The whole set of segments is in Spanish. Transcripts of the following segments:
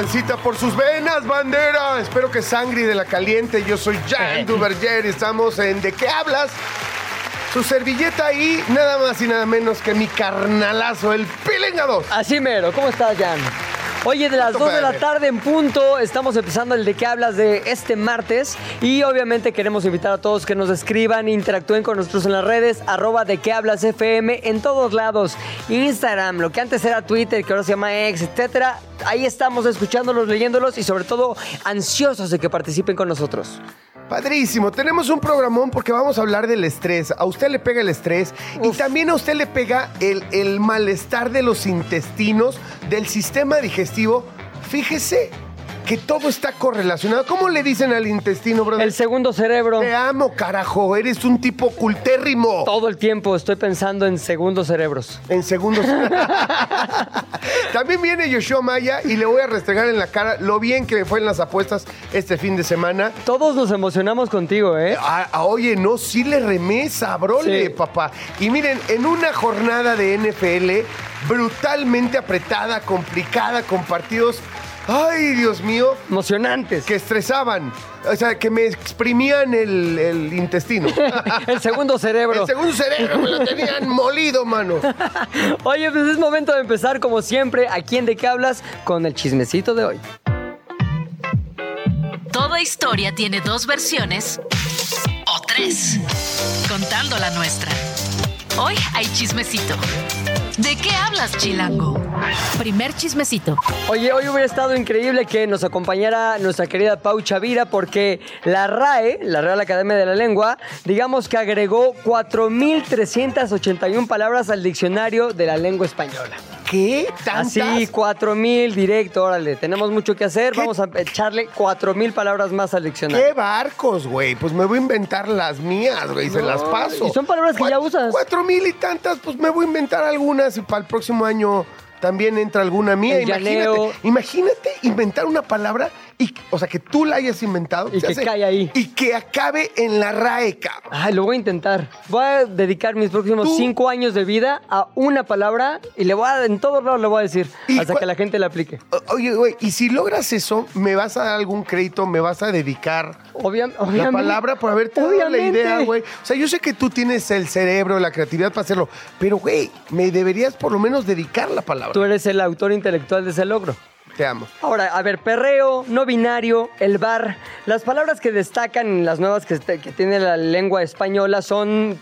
transita por sus venas, bandera. Espero que sangre de la caliente. Yo soy Jan Duverger y estamos en ¿De qué hablas? Su servilleta y nada más y nada menos que mi carnalazo, el Pilinga 2. Así mero, ¿cómo estás, Jan? Oye, de las Punto 2 de la tarde en punto, estamos empezando el de qué hablas de este martes y obviamente queremos invitar a todos que nos escriban, interactúen con nosotros en las redes, arroba de qué hablas FM en todos lados, Instagram, lo que antes era Twitter, que ahora se llama X, etcétera. Ahí estamos escuchándolos, leyéndolos y sobre todo ansiosos de que participen con nosotros. Padrísimo, tenemos un programón porque vamos a hablar del estrés. A usted le pega el estrés y también a usted le pega el, el malestar de los intestinos, del sistema digestivo. Fíjese que todo está correlacionado. ¿Cómo le dicen al intestino, brother? El segundo cerebro, Te amo, carajo. Eres un tipo cultérrimo. todo el tiempo estoy pensando en segundos cerebros. En segundos. También viene Yoshua Maya y le voy a restregar en la cara lo bien que me fue en las apuestas este fin de semana. Todos nos emocionamos contigo, ¿eh? Ah, ah, oye, no, sí le remesa, brole, Sí. papá. Y miren, en una jornada de NFL brutalmente apretada, complicada, con partidos, ay, Dios mío, Emocionantes. que estresaban. O sea, que me exprimían el, el intestino. El segundo cerebro. El segundo cerebro me lo tenían molido, mano. Oye, pues es momento de empezar como siempre aquí en De qué hablas con el chismecito de hoy. Toda historia tiene dos versiones o tres, contando la nuestra. Hoy hay chismecito. ¿De qué hablas, Chilango? Primer chismecito. Oye, hoy hubiera estado increíble que nos acompañara nuestra querida Pau Chavira porque la RAE, la Real Academia de la Lengua, digamos que agregó 4.381 palabras al diccionario de la lengua española. ¿Qué? ¿Tantas? Así, 4.000 directo, órale. Tenemos mucho que hacer, ¿Qué? vamos a echarle 4.000 palabras más al diccionario. ¿Qué barcos, güey? Pues me voy a inventar las mías, güey, se No, las paso. y son palabras que ya usas. Cuatro mil y tantas, pues me voy a inventar algunas y para el próximo año también entra alguna mía. El llaneo. imagínate, imagínate inventar una palabra y, o sea, que tú la hayas inventado. Y que caiga ahí. Y que acabe en la RAE, cabrón. Ay, lo voy a intentar. Voy a dedicar mis próximos Tú- cinco años de vida a una palabra y le voy a, en todos lados le voy a decir ¿Y hasta que la gente la aplique. Oye, güey, y si logras eso, ¿me vas a dar algún crédito? ¿Me vas a dedicar Obvia- la obviamente. palabra por haberte dado la Obviamente. idea, güey? O sea, yo sé que tú tienes el cerebro, la creatividad para hacerlo, pero, güey, me deberías por lo menos dedicar la palabra. Tú eres el autor intelectual de ese logro. Te amo. Ahora, a ver, perreo, no binario, el bar. Las palabras que destacan las nuevas que, que tiene la lengua española son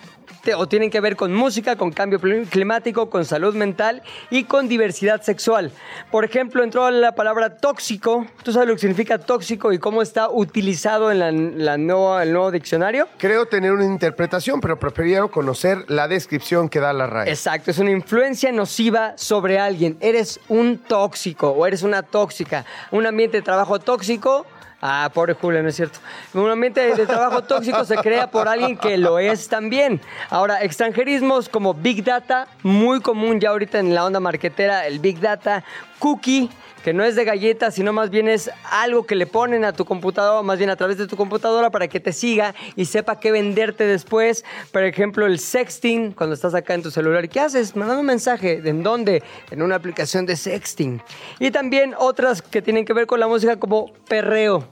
o tienen que ver con música, con cambio climático, con salud mental y con diversidad sexual. Por ejemplo, entró la palabra tóxico. ¿Tú sabes lo que significa tóxico y cómo está utilizado en la, la nueva- el nuevo diccionario? Creo tener una interpretación, pero prefiero conocer la descripción que da la RAE. Exacto, es una influencia nociva sobre alguien. Eres un tóxico o eres una tóxica. Un ambiente de trabajo tóxico. Ah, pobre Julio, no es cierto. Un ambiente de trabajo tóxico se crea por alguien que lo es también. Ahora, extranjerismos como Big Data, muy común ya ahorita en la onda marquetera, el Big Data, Cookie, que no es de galletas, sino más bien es algo que le ponen a tu computadora, más bien a través de tu computadora para que te siga y sepa qué venderte después. Por ejemplo, el sexting, cuando estás acá en tu celular, ¿y ¿qué haces? Mandando un mensaje. ¿En dónde? En una aplicación de sexting. Y también otras que tienen que ver con la música como perreo.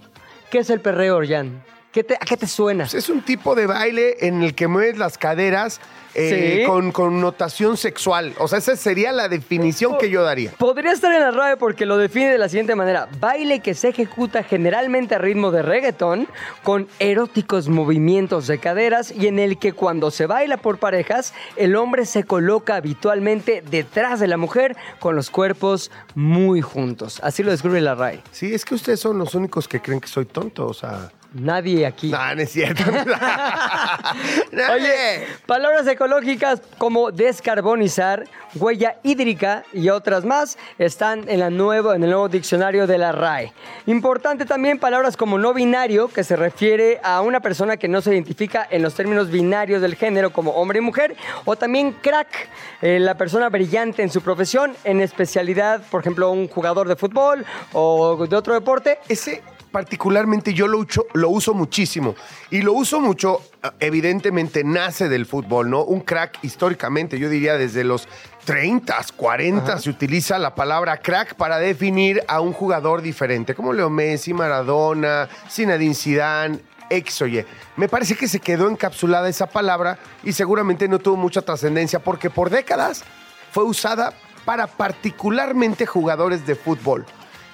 ¿Qué es el perreo, Jan? ¿Qué te- ¿A qué te suena? Pues es un tipo de baile en el que mueves las caderas eh, Sí. con connotación sexual. O sea, esa sería la definición que yo daría. Podría estar en la RAE porque lo define de la siguiente manera. Baile que se ejecuta generalmente a ritmo de reggaetón, con eróticos movimientos de caderas y en el que cuando se baila por parejas, el hombre se coloca habitualmente detrás de la mujer con los cuerpos muy juntos. Así lo describe la RAE. Sí, es que ustedes son los únicos que creen que soy tonto. O sea, Nadie aquí. No, no es cierto. Nadie. Oye, palabras ecológicas como descarbonizar, huella hídrica y otras más están en, la nuevo, en el nuevo diccionario de la RAE. Importante también palabras como no binario, que se refiere a una persona que no se identifica en los términos binarios del género como hombre y mujer, o también crack, eh, la persona brillante en su profesión, en especialidad, por ejemplo, un jugador de fútbol o de otro deporte. Ese particularmente yo lo uso, lo uso muchísimo. Y lo uso mucho, eh, evidentemente nace del fútbol, ¿no? Un crack históricamente, yo diría desde los 30, 40 se utiliza la palabra crack para definir a un jugador diferente, como Leo Messi, Maradona, Zinedine Zidane, X o Y. Me parece que se quedó encapsulada esa palabra y seguramente no tuvo mucha trascendencia porque por décadas fue usada para particularmente jugadores de fútbol.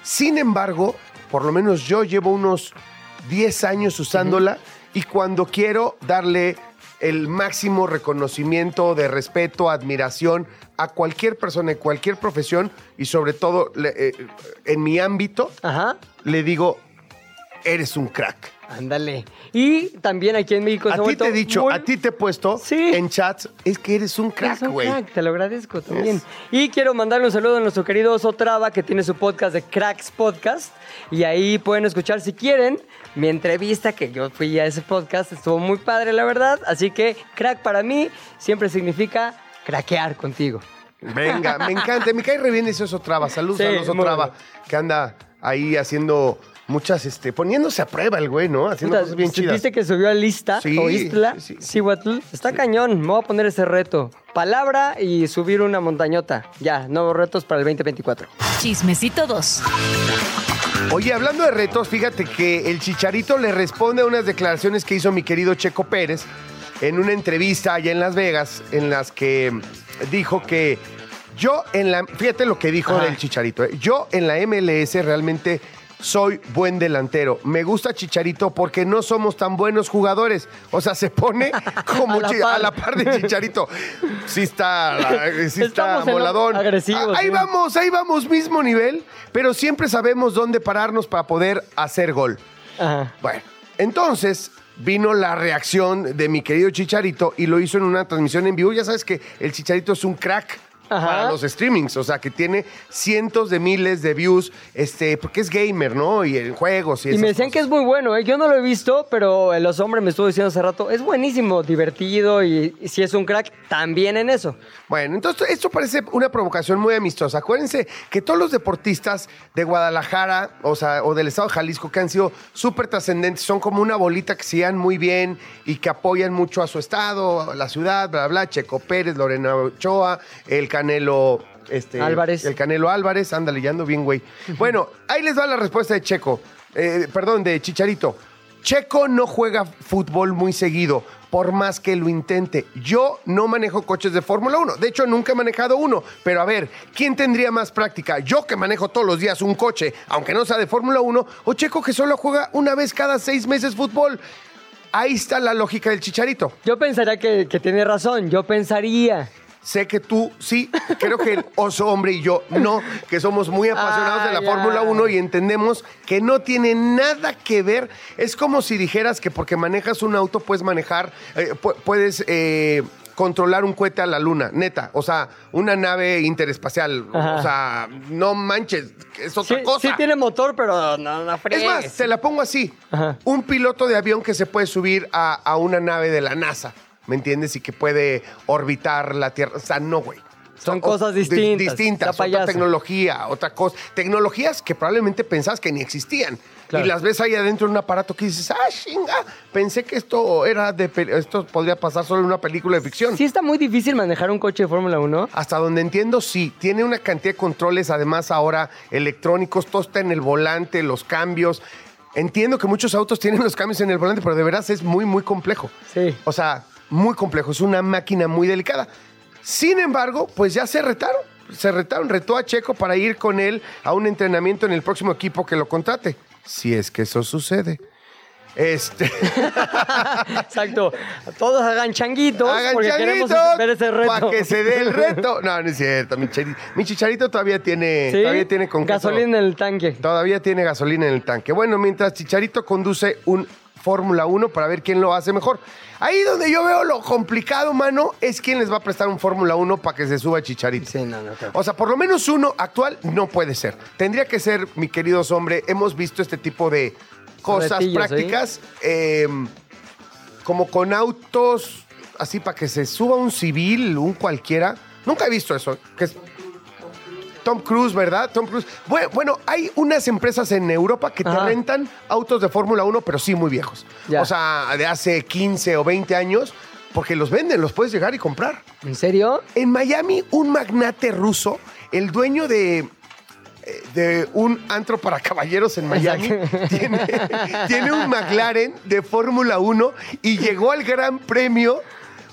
Sin embargo, por lo menos yo llevo unos 10 años usándola y cuando quiero darle el máximo reconocimiento de respeto, admiración a cualquier persona en cualquier profesión y sobre todo le- eh, en mi ámbito, Ajá. le digo, eres un crack. Ándale. Y también aquí en México A ti te he dicho, muy- a ti te he puesto Sí. en chats, es que eres un crack, güey. crack, te lo agradezco también. Y quiero mandarle un saludo a nuestro querido Oso Traba, que tiene su podcast de Cracks Podcast. Y ahí pueden escuchar, si quieren, mi entrevista, que yo fui a ese podcast. Estuvo muy padre, la verdad. Así que crack para mí siempre significa craquear contigo. Venga, me encanta. Me cae re bien ese oso traba. Saludos Sí, al oso traba, bueno. que anda ahí haciendo muchas, este, poniéndose a prueba el güey, ¿no? Haciendo Puta, cosas bien chidas. ¿Viste que subió a lista Sí, o Istla? sí, sí. Está cañón. Me voy a poner ese reto. Palabra y subir una montañota. Ya, nuevos retos para el 2024. Chismecito 2. Oye, hablando de retos, fíjate que el Chicharito le responde a unas declaraciones que hizo mi querido Checo Pérez en una entrevista allá en Las Vegas, en las que dijo que yo en la... Fíjate lo que dijo Ajá. del Chicharito. ¿eh? Yo en la MLS realmente soy buen delantero. Me gusta Chicharito porque no somos tan buenos jugadores. O sea, se pone como A la par. a la par de Chicharito. Sí está, sí está agresivos, Ah, Ahí sí. vamos, ahí vamos, mismo nivel, pero siempre sabemos dónde pararnos para poder hacer gol. Ajá. Bueno, entonces vino la reacción de mi querido Chicharito y lo hizo en una transmisión en vivo. Ya sabes que el Chicharito es un crack. Ajá. Para los streamings, o sea que tiene cientos de miles de views, este, porque es gamer, ¿no? Y en juegos y, Y me decían que es muy bueno, ¿eh? Yo no lo he visto, pero los hombres me estuvo diciendo hace rato, es buenísimo, divertido y, y si es un crack, también en eso. Bueno, entonces esto parece una provocación muy amistosa. Acuérdense que todos los deportistas de Guadalajara, o sea, o del estado de Jalisco, que han sido súper trascendentes, son como una bolita que se llevan muy bien y que apoyan mucho a su estado, a la ciudad, bla, bla, bla. Checo Pérez, Lorena Ochoa, el Canelo. Este, Álvarez. El Canelo Álvarez, anda leyendo bien, güey. Bueno, ahí les va la respuesta de Checo. Eh, perdón, de Chicharito. Checo no juega fútbol muy seguido, por más que lo intente. Yo no manejo coches de Fórmula 1. De hecho, nunca he manejado uno. Pero a ver, ¿quién tendría más práctica? Yo que manejo todos los días un coche, aunque no sea de Fórmula 1, o Checo que solo juega una vez cada seis meses fútbol. Ahí está la lógica del chicharito. Yo pensaría que, que tiene razón, yo pensaría. Sé que tú sí, creo que el oso hombre y yo no, que somos muy apasionados de la Fórmula ay. 1 y entendemos que no tiene nada que ver. Es como si dijeras que porque manejas un auto puedes manejar, eh, pu- puedes eh, controlar un cohete a la luna, neta. O sea, una nave interespacial. Ajá. O sea, no manches, es otra Sí, cosa. sí tiene motor, pero no, no Es fregues. más, te la pongo así. Ajá. Un piloto de avión que se puede subir a, a una nave de la NASA, ¿me entiendes? Y que puede orbitar la Tierra. O sea, no, güey. Son O- cosas di- distintas, distintas, otra tecnología, otra cosa. Tecnologías que probablemente pensás que ni existían. Claro. Y las ves ahí adentro de un aparato que dices, ah, chinga, pensé que esto era de esto podría pasar solo en una película de ficción. Sí está muy difícil manejar un coche de Fórmula 1. Hasta donde entiendo, sí. Tiene una cantidad de controles, además ahora electrónicos, todo está en el volante, los cambios. Entiendo que muchos autos tienen los cambios en el volante, pero de veras es muy, muy complejo. Sí. O sea, muy complejo. Es una máquina muy delicada. Sin embargo, pues ya se retaron. Se retaron, retó a Checo para ir con él a un entrenamiento en el próximo equipo que lo contrate. Si es que eso sucede. Este. Exacto. Todos hagan changuitos Hagan porque queremos changuitos ver ese reto. Para que se dé el reto. No, no es cierto. Mi, chari- mi chicharito todavía tiene, ¿Sí? todavía tiene con. Gasolina en el tanque. Todavía tiene gasolina en el tanque. Bueno, mientras Chicharito conduce un Fórmula 1 para ver quién lo hace mejor. Ahí donde yo veo lo complicado, mano, es quién les va a prestar un Fórmula 1 para que se suba Chicharito. Sí, no, no, claro. O sea, por lo menos uno actual no puede ser. Tendría que ser, mi queridos hombre, hemos visto este tipo de cosas Retillos, prácticas, eh, como con autos, así para que se suba un civil, un cualquiera. Nunca he visto eso. Que es Tom Cruise, ¿verdad? Tom Cruise. Bue- Bueno, hay unas empresas en Europa que te Ajá. rentan autos de Fórmula 1, pero sí muy viejos. Ya. O sea, de hace 15 o 20 años, porque los venden, los puedes llegar y comprar. ¿En serio? En Miami, un magnate ruso, el dueño de, eh, de un antro para caballeros en Miami, tiene, tiene un McLaren de Fórmula 1 y llegó al Gran Premio.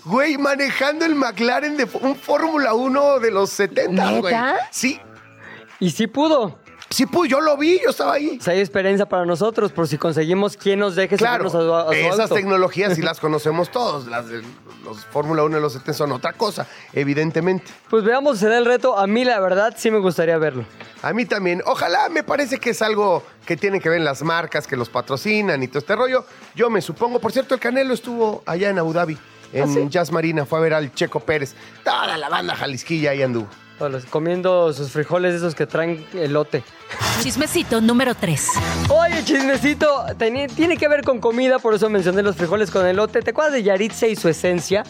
Güey, manejando el McLaren de un Fórmula 1 de los 70, güey. Sí, Y sí pudo. sí, pues yo lo vi, yo estaba ahí. O sea, hay experiencia para nosotros por si conseguimos quien nos deje Claro, a su, a su esas auto. tecnologías sí las conocemos todos. Las de los Fórmula 1 de los 70 son otra cosa, evidentemente. Pues veamos si se da el reto. A mí, la verdad, sí me gustaría verlo. A mí también. Ojalá, me parece que es algo que tiene que ver en las marcas que los patrocinan y todo este rollo. Yo me supongo. Por cierto, el Canelo estuvo allá en Abu Dhabi, en Jazz Marina. Fue a ver al Checo Pérez. Toda la banda jalisquilla ahí anduvo. Todos los- Comiendo sus frijoles esos que traen elote. Chismecito número 3. Oye, chismecito, tiene que ver con comida, por eso mencioné los frijoles con elote. ¿Te acuerdas de Yaritza y su esencia?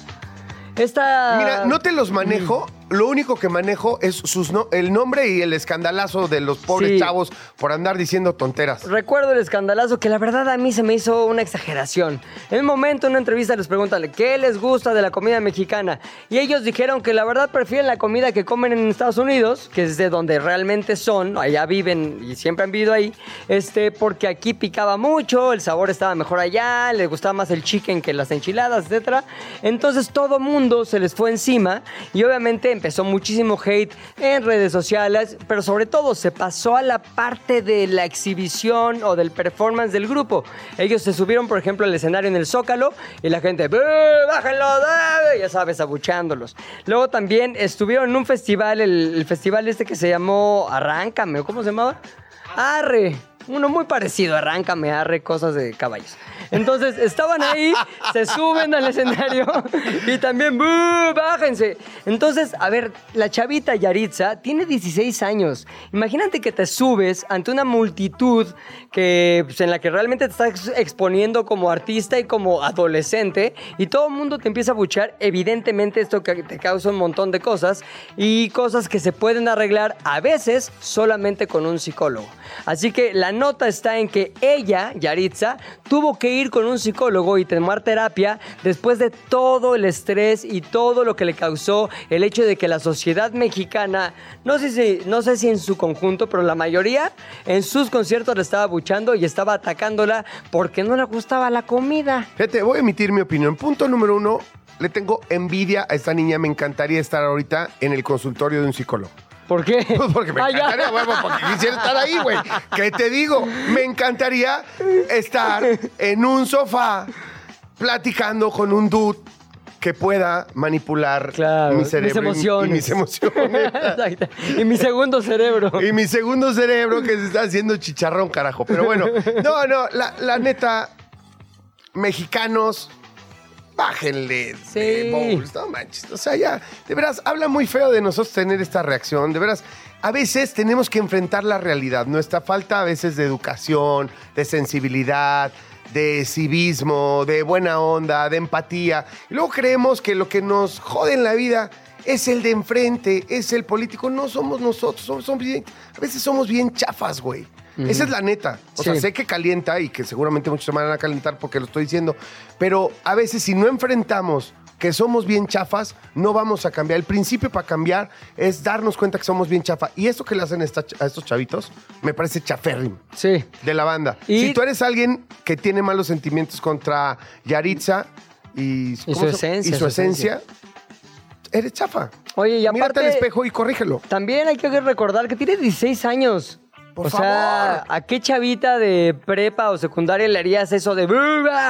Esta... Mira, no te los manejo. Lo único que manejo es sus no- el nombre y el escandalazo de los pobres Sí. chavos por andar diciendo tonteras. Recuerdo el escandalazo que la verdad a mí se me hizo una exageración. En un momento, en una entrevista les preguntan qué les gusta de la comida mexicana. Y ellos dijeron que la verdad prefieren la comida que comen en Estados Unidos, que es de donde realmente son, allá viven y siempre han vivido ahí, este, porque aquí picaba mucho, el sabor estaba mejor allá, les gustaba más el chicken que las enchiladas, etc. Entonces todo mundo se les fue encima y obviamente empezó muchísimo hate en redes sociales, pero sobre todo se pasó a la parte de la exhibición o del performance del grupo. Ellos se subieron, por ejemplo, al escenario en el Zócalo y la gente, "¡Bú! ¡Bájenlo! ¡Dale!", Ya sabes, abuchándolos. Luego también estuvieron en un festival, el, el festival este que se llamó Arráncame, ¿o ¿cómo se llamaba? Arre. Uno muy parecido, arráncame, arre, cosas de caballos. Entonces, estaban ahí, se suben al escenario y también, ¡bú! ¡Bájense! Entonces, a ver, la chavita Yaritza tiene 16 años. Imagínate que te subes ante una multitud que, pues, en la que realmente te estás ex- exponiendo como artista y como adolescente y todo el mundo te empieza a buchar. Evidentemente, esto te causa un montón de cosas y cosas que se pueden arreglar a veces solamente con un psicólogo. Así que la nota está en que ella, Yaritza, tuvo que ir con un psicólogo y tomar terapia después de todo el estrés y todo lo que le causó el hecho de que la sociedad mexicana, no sé si, no sé si en su conjunto, pero la mayoría en sus conciertos le estaba buchando y estaba atacándola porque no le gustaba la comida. Fíjate, voy a emitir mi opinión. Punto número uno, le tengo envidia a esta niña. Me encantaría estar ahorita en el consultorio de un psicólogo. ¿Por qué? Pues porque me Ah, encantaría, huevo, porque quisiera estar ahí, güey. ¿Qué te digo? Me encantaría estar en un sofá platicando con un dude que pueda manipular Claro, mi mis cerebro y- emociones. y mis emociones. Y mi segundo cerebro. Y mi segundo cerebro que se está haciendo chicharrón, carajo. Pero bueno, no, no, la, la neta, mexicanos, bájenle. Sí. de bowls, no manches. O sea, ya, de veras, habla muy feo de nosotros tener esta reacción. De veras, a veces tenemos que enfrentar la realidad. Nuestra falta a veces de educación, de sensibilidad, de civismo, de buena onda, de empatía. Y luego creemos que lo que nos jode en la vida es el de enfrente, es el político. No somos nosotros, somos, somos bien- a veces somos bien chafas, güey. Esa es la neta. O sea, sé que calienta y que seguramente muchos se van a calentar porque lo estoy diciendo, pero a veces si no enfrentamos que somos bien chafas, no vamos a cambiar. El principio para cambiar es darnos cuenta que somos bien chafa. Y esto que le hacen esta- a estos chavitos me parece chaférrimo Sí. de la banda. Y- Si tú eres alguien que tiene malos sentimientos contra Yaritza y, Y ¿cómo su se- esencia, y su su esencia, eres chafa. Oye, y Mírate aparte... al espejo y corrígelo. También hay que recordar que tiene 16 años. Por o sea. ¿a qué chavita de prepa o secundaria le harías eso de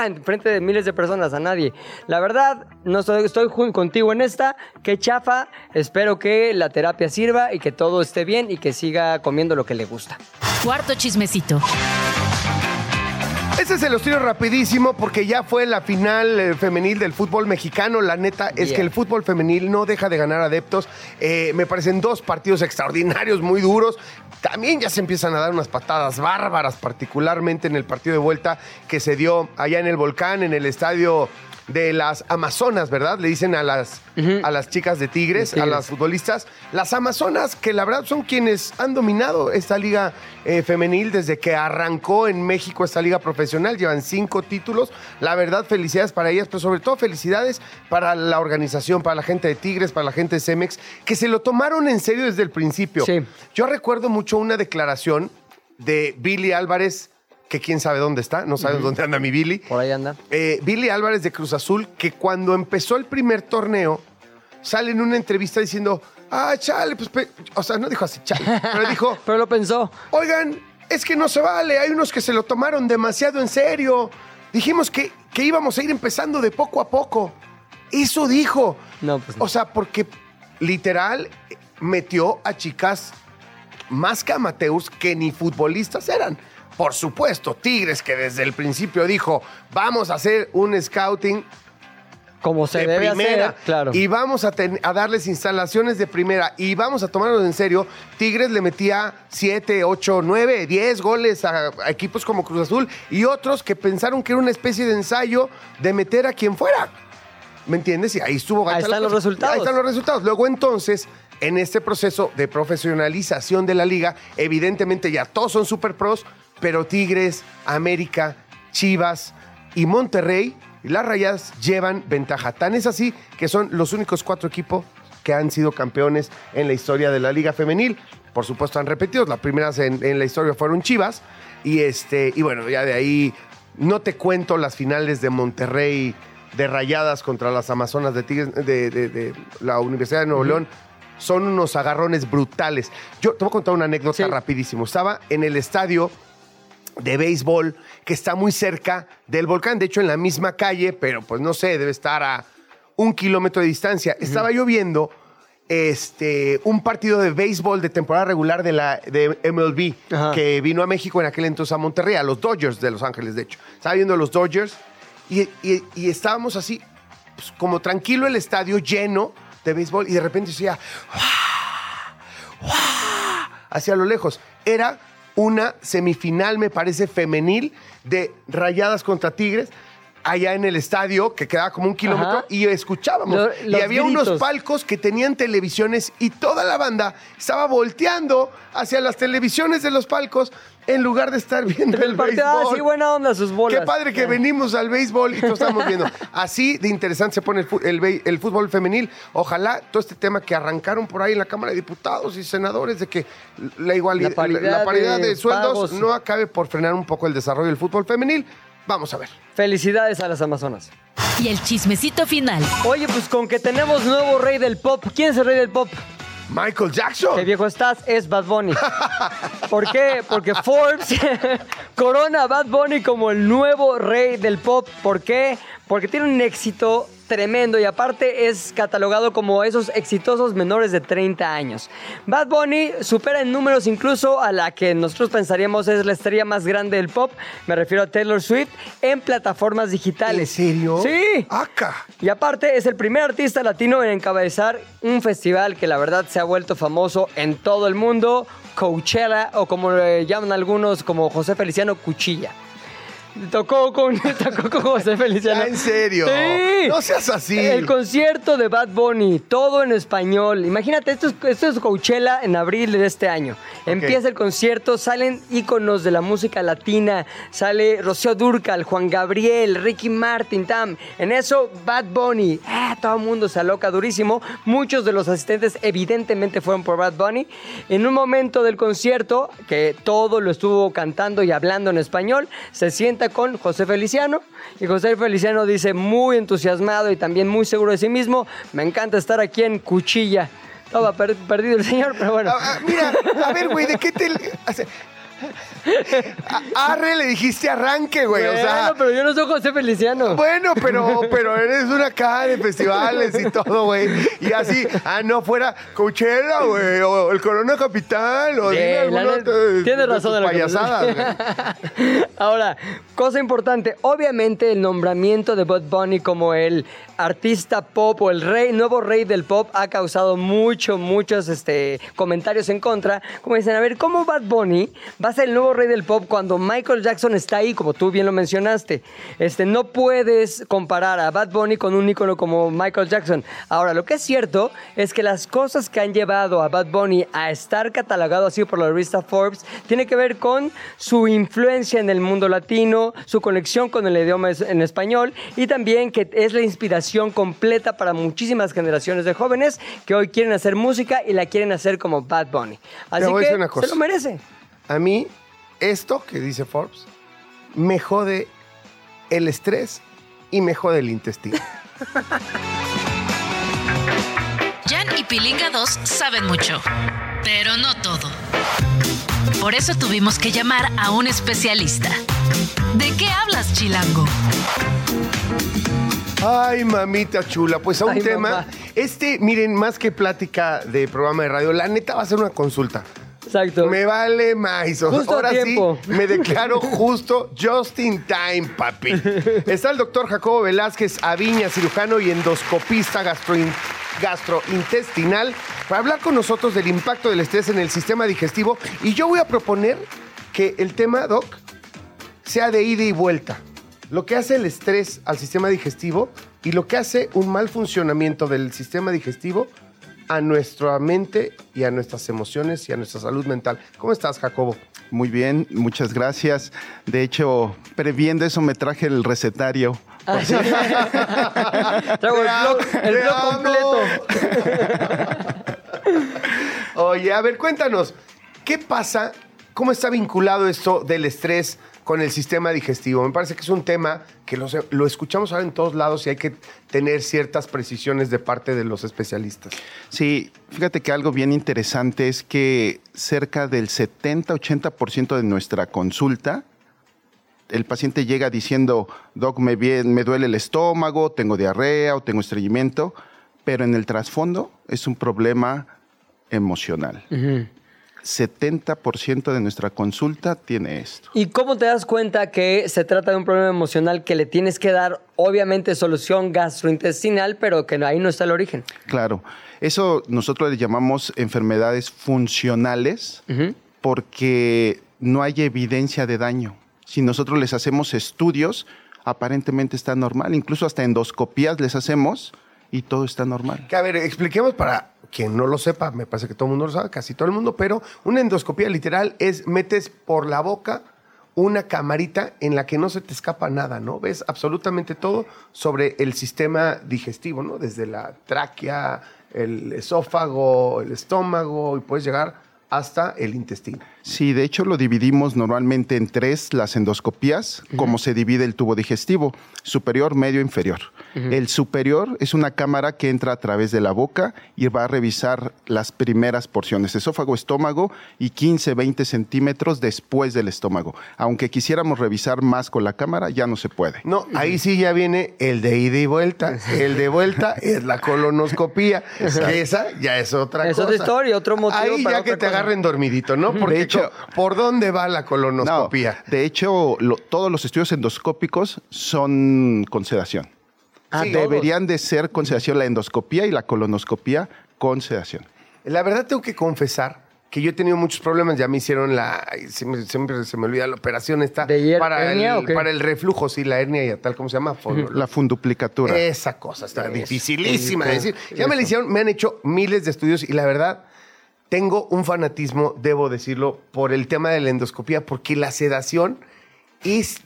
en frente de miles de personas? A nadie. La verdad, no estoy, estoy contigo en esta. Qué chafa. Espero que la terapia sirva y que todo esté bien y que siga comiendo lo que le gusta. Cuarto chismecito. Ese se los tiro rapidísimo porque ya fue la final eh, femenil del fútbol mexicano. La neta es Bien. que el fútbol femenil no deja de ganar adeptos. Eh, me parecen dos partidos extraordinarios, muy duros. También ya se empiezan a dar unas patadas bárbaras, particularmente en el partido de vuelta que se dio allá en el volcán, en el estadio de las Amazonas, ¿verdad? Le dicen a las, a las chicas de Tigres, De Tigres. a las futbolistas. Las Amazonas, que la verdad son quienes han dominado esta liga eh, femenil desde que arrancó en México esta liga profesional. Llevan cinco títulos. La verdad, felicidades para ellas, pero sobre todo felicidades para la organización, para la gente de Tigres, para la gente de Cemex, que se lo tomaron en serio desde el principio. Sí. Yo recuerdo mucho una declaración de Billy Álvarez, que quién sabe dónde está, no sabes dónde anda mi Billy. Por ahí anda. Eh, Billy Álvarez de Cruz Azul, que cuando empezó el primer torneo, sale en una entrevista diciendo, ah, chale, pues, pe-". o sea, no dijo así, chale, pero dijo, Pero lo pensó. oigan, es que no se vale, hay unos que se lo tomaron demasiado en serio. Dijimos que, que íbamos a ir empezando de poco a poco. Eso dijo. No, pues no. O sea, porque literal eh, metió a chicas más que amateurs que ni futbolistas eran. Por supuesto, Tigres que desde el principio dijo, vamos a hacer un scouting Como se de debe primera hacer. Claro. y vamos a, ten- a darles instalaciones de primera y vamos a tomarnos en serio. Tigres le metía 7, 8, 9, 10 goles a, a equipos como Cruz Azul y otros que pensaron que era una especie de ensayo de meter a quien fuera. ¿Me entiendes? Y ahí estuvo Ahí están los resultados. Ahí están los resultados. Luego entonces, en este proceso de profesionalización de la liga, evidentemente ya todos son super pros, pero Tigres, América, Chivas y Monterrey, las Rayadas llevan ventaja. Tan es así que son los únicos cuatro equipos que han sido campeones en la historia de la liga femenil. Por supuesto han repetido, las primeras en, en la historia fueron Chivas y este y bueno, ya de ahí no te cuento las finales de Monterrey de Rayadas contra las Amazonas de Tigres de, de- de la Universidad de Nuevo León. Son unos agarrones brutales. Yo te voy a contar una anécdota Sí. rapidísimo. Estaba en el estadio de béisbol que está muy cerca del volcán, de hecho en la misma calle, pero pues no sé, debe estar a un kilómetro de distancia. Estaba yo viendo este, un partido de béisbol de temporada regular de la de MLB Ajá. que vino a México en aquel entonces a Monterrey, a los Dodgers de Los Ángeles, de hecho. Estaba viendo los Dodgers y, y- y estábamos así, pues, como tranquilo el estadio lleno de béisbol y de repente decía, hacia lo lejos. Era una semifinal, me parece, femenil de Rayadas contra Tigres. Allá en el estadio, que quedaba como un kilómetro, Ajá. y escuchábamos. Lo- y había unos palcos que tenían televisiones y toda la banda estaba volteando hacia las televisiones de los palcos en lugar de estar viendo el, ah, béisbol. sí, buena onda sus bolas. Qué padre que venimos al béisbol y todos estamos viendo. Así de interesante se pone el, fútbol femenil. Ojalá todo este tema que arrancaron por ahí en la Cámara de Diputados y senadores de que la igualdad, La paridad la paridad de, de sueldos pagos. no acabe por frenar un poco el desarrollo del fútbol femenil. Vamos a ver. Felicidades a las Amazonas. Y el chismecito final. Oye, pues con que tenemos nuevo rey del pop. ¿Quién es el rey del pop? Michael Jackson. Qué viejo estás, es Bad Bunny. ¿Por qué? Porque Forbes corona a Bad Bunny como el nuevo rey del pop. ¿Por qué? Porque tiene un éxito tremendo y aparte es catalogado como esos exitosos menores de 30 años. Bad Bunny supera en números incluso a la que nosotros pensaríamos es la estrella más grande del pop. Me refiero a Taylor Swift en plataformas ¿En digitales. serio? Sí. Acá. Y aparte es el primer artista latino en encabezar un festival que la verdad se ha vuelto famoso en todo el mundo, Coachella o como le llaman algunos como José Feliciano Cuchilla. Tocó con, tocó con José Feliciano. En serio. Sí. No seas así. El concierto de Bad Bunny, todo en español. Imagínate, esto es, esto es Coachella en abril de este año. Empieza el concierto, salen íconos de la música latina. Sale Rocío Durcal, Juan Gabriel, Ricky Martin, Tam. En eso, Bad Bunny. Ah, todo el mundo se aloca durísimo. Muchos de los asistentes evidentemente fueron por Bad Bunny. En un momento del concierto, que todo lo estuvo cantando y hablando en español, se con José Feliciano. Y José Feliciano dice, muy entusiasmado y también muy seguro de sí mismo, me encanta estar aquí en Cuchilla. Estaba per- perdido el señor, pero bueno. Ah, ah, mira, a ver, güey, ¿de qué te...? A- Arre, le dijiste arranque, güey. o sea, Bueno, pero yo no soy José Feliciano. Bueno, pero, pero eres una cara de festivales y todo, güey. Y así, ah, no, fuera Coachella, güey, o el Corona Capital, o Sí, dime alguna de- tienes de razón que payasadas, güey. Ahora, cosa importante, obviamente el nombramiento de Bud Bunny como el artista pop o el rey, nuevo rey del pop ha causado mucho, muchos este, comentarios en contra. Como dicen, a ver, ¿cómo Bad Bunny va a ser el nuevo rey del pop cuando Michael Jackson está ahí, como tú bien lo mencionaste? Este, no puedes comparar a Bad Bunny con un ícono como Michael Jackson. Ahora, lo que es cierto es que las cosas que han llevado a Bad Bunny a estar catalogado así por la revista Forbes tiene que ver con su influencia en el mundo latino, su conexión con el idioma en español y también que es la inspiración completa para muchísimas generaciones de jóvenes que hoy quieren hacer música y la quieren hacer como Bad Bunny. Así que una cosa. se lo merece. A mí, esto que dice Forbes, me jode el estrés y me jode el intestino. Jan y Pilinga 2 saben mucho, pero no todo. Por eso tuvimos que llamar a un especialista. ¿De qué hablas, Chilango? Ay, mamita chula, pues a un Ay, tema. mamá. Este, miren, más que plática de programa de radio, la neta va a ser una consulta. Exacto. Me vale más. Justo Ahora tiempo. sí, me declaro justo just in time, papi. Está el doctor Jacobo Velázquez Aviña, cirujano y endoscopista gastroin- gastrointestinal, para hablar con nosotros del impacto del estrés en el sistema digestivo. Y yo voy a proponer que el tema, doc, sea de ida y vuelta. Lo que hace el estrés al sistema digestivo y lo que hace un mal funcionamiento del sistema digestivo a nuestra mente y a nuestras emociones y a nuestra salud mental. ¿Cómo estás, Jacobo? Muy bien, muchas gracias. De hecho, previendo eso me traje el recetario. Ah. Traigo el blog, el Te blog amo. completo. Oye, a ver, cuéntanos, ¿qué pasa? ¿Cómo está vinculado esto del estrés con el sistema digestivo? Me parece que es un tema que lo, escuchamos ahora en todos lados y hay que tener ciertas precisiones de parte de los especialistas. Sí, fíjate que algo bien interesante es que cerca del 70-80% de nuestra consulta, el paciente llega diciendo, Doc, me, bien- me duele el estómago, tengo diarrea o tengo estreñimiento, pero en el trasfondo es un problema emocional. 70% de nuestra consulta tiene esto. ¿Y cómo te das cuenta que se trata de un problema emocional que le tienes que dar, obviamente, solución gastrointestinal, pero que ahí no está el origen? Claro, eso nosotros le llamamos enfermedades funcionales porque no hay evidencia de daño. Si nosotros les hacemos estudios, aparentemente está normal, incluso hasta endoscopías les hacemos y todo está normal. Que, a ver, expliquemos para quien no lo sepa, me parece que todo el mundo lo sabe, casi todo el mundo, pero una endoscopía literal es metes por la boca una camarita en la que no se te escapa nada, ¿no? Ves absolutamente todo sobre el sistema digestivo, ¿no? Desde la tráquea, el esófago, el estómago y puedes llegar hasta el intestino. Sí, de hecho lo dividimos normalmente en tres, las endoscopías, como se divide el tubo digestivo, superior, medio, inferior. El superior es una cámara que entra a través de la boca y va a revisar las primeras porciones, esófago, estómago y 15, 20 centímetros después del estómago. Aunque quisiéramos revisar más con la cámara, ya no se puede. No, ahí sí ya viene el de ida y vuelta. El de vuelta es la colonoscopía. que esa ya es otra Es cosa. otra historia, otro motivo Ahí para ya que te cosa. agarren dormidito, ¿no? Porque De hecho- ¿por dónde va la No, colonoscopía? de hecho, lo- todos los estudios endoscópicos son con sedación. Ah, Sí, Deberían de ser con sedación la endoscopía y la colonoscopía con sedación. La verdad tengo que confesar que yo he tenido muchos problemas. Ya me hicieron la... Siempre, siempre se me olvida la operación esta. ¿De para, hernia el, o qué? para el reflujo, sí, la hernia y tal, ¿cómo se llama? La funduplicatura. Esa cosa está dificilísima de decir. Ya me la hicieron, me han hecho miles de estudios y la verdad tengo un fanatismo, debo decirlo, por el tema de la endoscopía, porque la sedación es...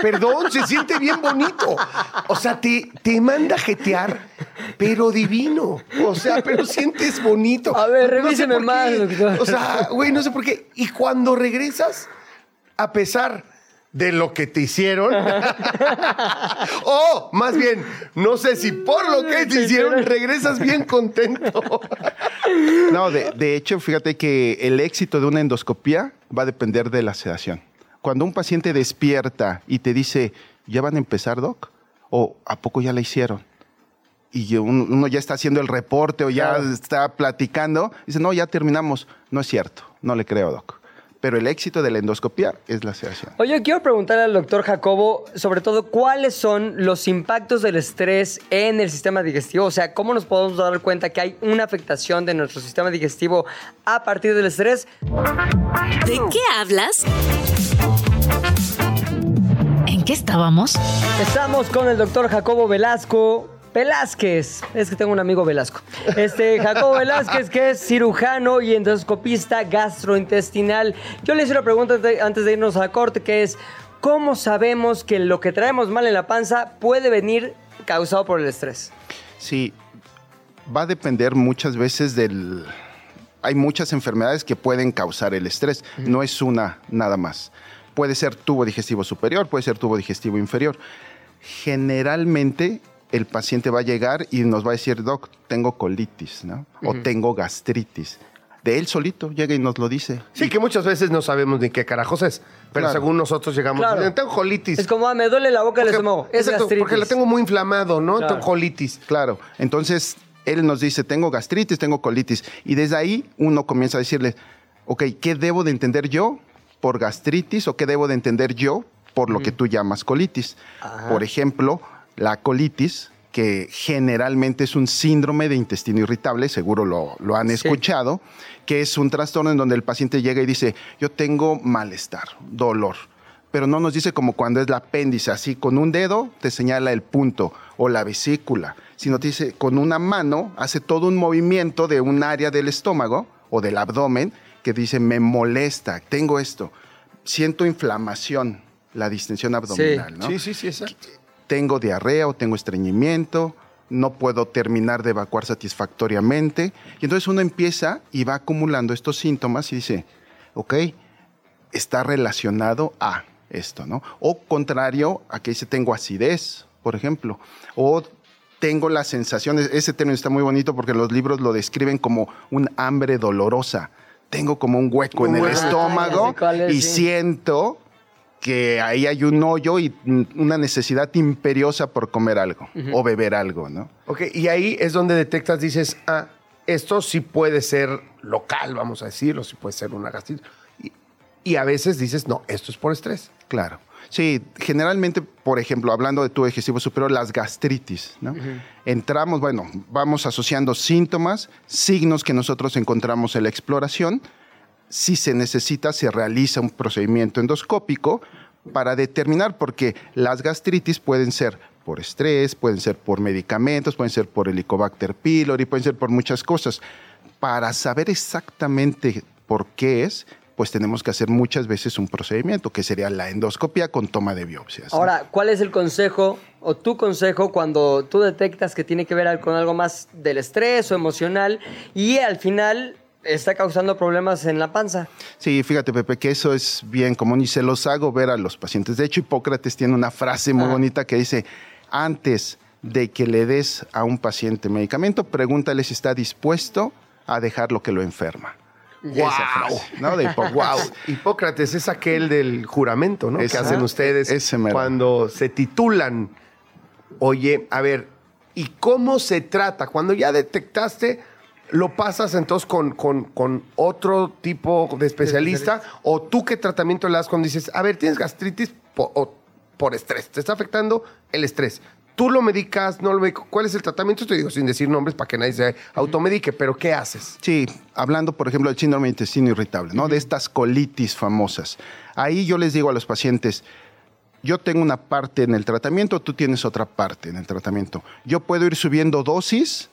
Perdón, se siente bien bonito. O sea, te, te manda a jetear, pero divino. O sea, pero sientes bonito. A ver, No sé revíseme más, qué. doctor. O sea, güey, no sé por qué. Y cuando regresas, a pesar de lo que te hicieron. o más bien, no sé si por lo que te hicieron regresas bien contento. No, de, de hecho, fíjate que el éxito de una endoscopía va a depender de la sedación. Cuando un paciente despierta y te dice, ¿ya van a empezar, doc? ¿O a poco ya la hicieron? Y uno ya está haciendo el reporte o ya está platicando, dice, no, ya terminamos. No es cierto, no le creo, doc. Pero el éxito de la endoscopía es la sedación. Oye, quiero preguntarle al doctor Jacobo, sobre todo, ¿cuáles son los impactos del estrés en el sistema digestivo? O sea, ¿cómo nos podemos dar cuenta que hay una afectación de nuestro sistema digestivo a partir del estrés? ¿De qué hablas? ¿En qué estábamos? Estamos con el doctor Jacobo Velasco. Velázquez, es que tengo un amigo Velasco. Este Jacobo Velázquez, que es cirujano y endoscopista gastrointestinal. Yo le hice una pregunta antes de irnos a la corte, que es: ¿cómo sabemos que lo que traemos mal en la panza puede venir causado por el estrés? Sí, va a depender muchas veces del... Hay muchas enfermedades que pueden causar el estrés, no es una nada más. Puede ser tubo digestivo superior, puede ser tubo digestivo inferior. Generalmente el paciente va a llegar y nos va a decir, doc, tengo colitis, ¿no? O tengo gastritis. De él solito llega y nos lo dice. Sí, que muchas veces no sabemos ni qué carajos es. Pero Claro. según nosotros llegamos, Claro. tengo colitis. Es como, ah, me duele la boca Porque- estómago. Es exacto, gastritis. porque la tengo muy inflamado, ¿no? Claro. Tengo colitis. Claro, entonces él nos dice, tengo gastritis, tengo colitis. Y desde ahí uno comienza a decirle, ok, ¿qué debo de entender yo por gastritis o qué debo de entender yo por lo que tú llamas colitis? Por ejemplo, la colitis, que generalmente es un síndrome de intestino irritable, seguro lo, lo han Sí. escuchado, que es un trastorno en donde el paciente llega y dice, yo tengo malestar, dolor pero no nos dice como cuando es la apéndice, así con un dedo te señala el punto o la vesícula, sino te dice con una mano hace todo un movimiento de un área del estómago o del abdomen que dice me molesta, tengo esto, siento inflamación, la distensión abdominal, ¿no? Sí, sí, sí, exacto. Tengo diarrea o tengo estreñimiento, no puedo terminar de evacuar satisfactoriamente. Y entonces uno empieza y va acumulando estos síntomas y dice, ok, está relacionado a esto, ¿no? O contrario a que dice, tengo acidez, por ejemplo, o tengo las sensaciones, ese término está muy bonito porque los libros lo describen como un hambre dolorosa. Tengo como un hueco en el estómago y sí. siento que ahí hay un hoyo y una necesidad imperiosa por comer algo o beber algo, ¿no? Ok, y ahí es donde detectas, dices, ah, esto sí puede ser local, vamos a decirlo, sí puede ser una gastritis. Y, y a veces dices, no, esto es por estrés. Claro. Sí, generalmente, por ejemplo, hablando de tu digestivo superior, las gastritis, ¿no? Entramos, bueno, vamos asociando síntomas, signos que nosotros encontramos en la exploración. Si se necesita, se realiza un procedimiento endoscópico para determinar, porque las gastritis pueden ser por estrés, pueden ser por medicamentos, pueden ser por Helicobacter pylori, pueden ser por muchas cosas. Para saber exactamente por qué es, pues tenemos que hacer muchas veces un procedimiento, que sería la endoscopia con toma de biopsias. Ahora, ¿cuál es el consejo o tu consejo cuando tú detectas que tiene que ver con algo más del estrés o emocional y al final está causando problemas en la panza? Sí, fíjate, Pepe, que eso es bien común y se los hago ver a los pacientes. De hecho, Hipócrates tiene una frase muy Ah. bonita que dice, antes de que le des a un paciente medicamento, pregúntale si está dispuesto a dejar lo que lo enferma. Esa frase, ¿no? De Hipócrates. Wow. Hipócrates es aquel del juramento, ¿no? Que hacen ustedes ese cuando se titulan. Oye, a ver, ¿y cómo se trata? Cuando ya detectaste, ¿lo pasas entonces con, con- con otro tipo de especialista? ¿O tú qué tratamiento le das cuando dices, a ver, tienes gastritis po- o por estrés? ¿Te está afectando el estrés? ¿Tú lo medicas? ¿No lo medicas? ¿Cuál es el tratamiento? Te digo sin decir nombres para que nadie se automedique, pero ¿qué haces? Sí, hablando, por ejemplo, del síndrome de intestino irritable, ¿no? De estas colitis famosas. Ahí yo les digo a los pacientes, yo tengo una parte en el tratamiento, tú tienes otra parte en el tratamiento. Yo puedo ir subiendo dosis,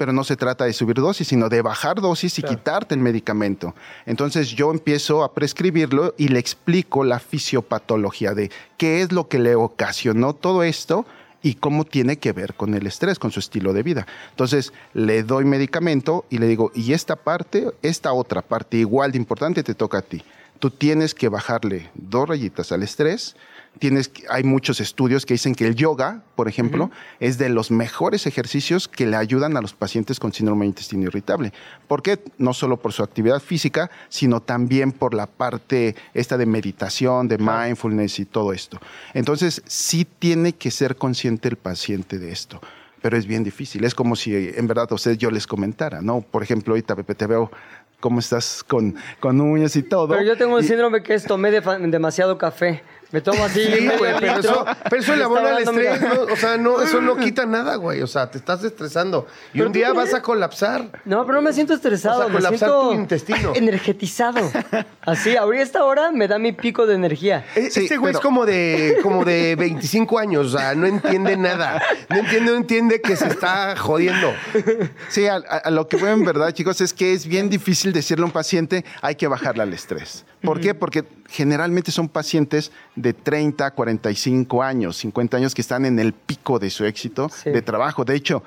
pero no se trata de subir dosis, sino de bajar dosis y quitarte el medicamento. Entonces yo empiezo a prescribirlo y le explico la fisiopatología de qué es lo que le ocasionó todo esto y cómo tiene que ver con el estrés, con su estilo de vida. Entonces le doy medicamento y le digo, y esta parte, esta otra parte igual de importante te toca a ti. Tú tienes que bajarle dos rayitas al estrés. Tienes, hay muchos estudios que dicen que el yoga, por ejemplo, es de los mejores ejercicios que le ayudan a los pacientes con síndrome de intestino irritable. ¿Por qué? No solo por su actividad física, sino también por la parte esta de meditación, de mindfulness y todo esto. Entonces, sí tiene que ser consciente el paciente de esto pero es bien difícil. Es como si en verdad a ustedes yo les comentara, ¿no? Por ejemplo, ahorita Pepe, te veo cómo estás con, con uñas y todo. Pero yo tengo un Y- síndrome que es tomé de demasiado café. Me tomo así. Sí, güey, pero eso, pero eso Me dando, mira. estrés, ¿no? O sea, no, eso no quita nada, güey. O sea, te estás estresando. Y Pero un día vas a colapsar. No, pero no me siento estresado, sea, me colapsar siento tu intestino. energetizado. Así, ahorita esta hora me da mi pico de energía. E- Sí, este güey es como de, como de 25 años, o sea, no entiende nada. No entiende, no entiende que se está jodiendo. Sí, a, a- a lo que veo en verdad, chicos, es que es bien difícil decirle a un paciente hay que bajarle al estrés. ¿Por qué? Porque generalmente son pacientes de 30, 45 años, 50 años que están en el pico de su éxito Sí. de trabajo. De hecho,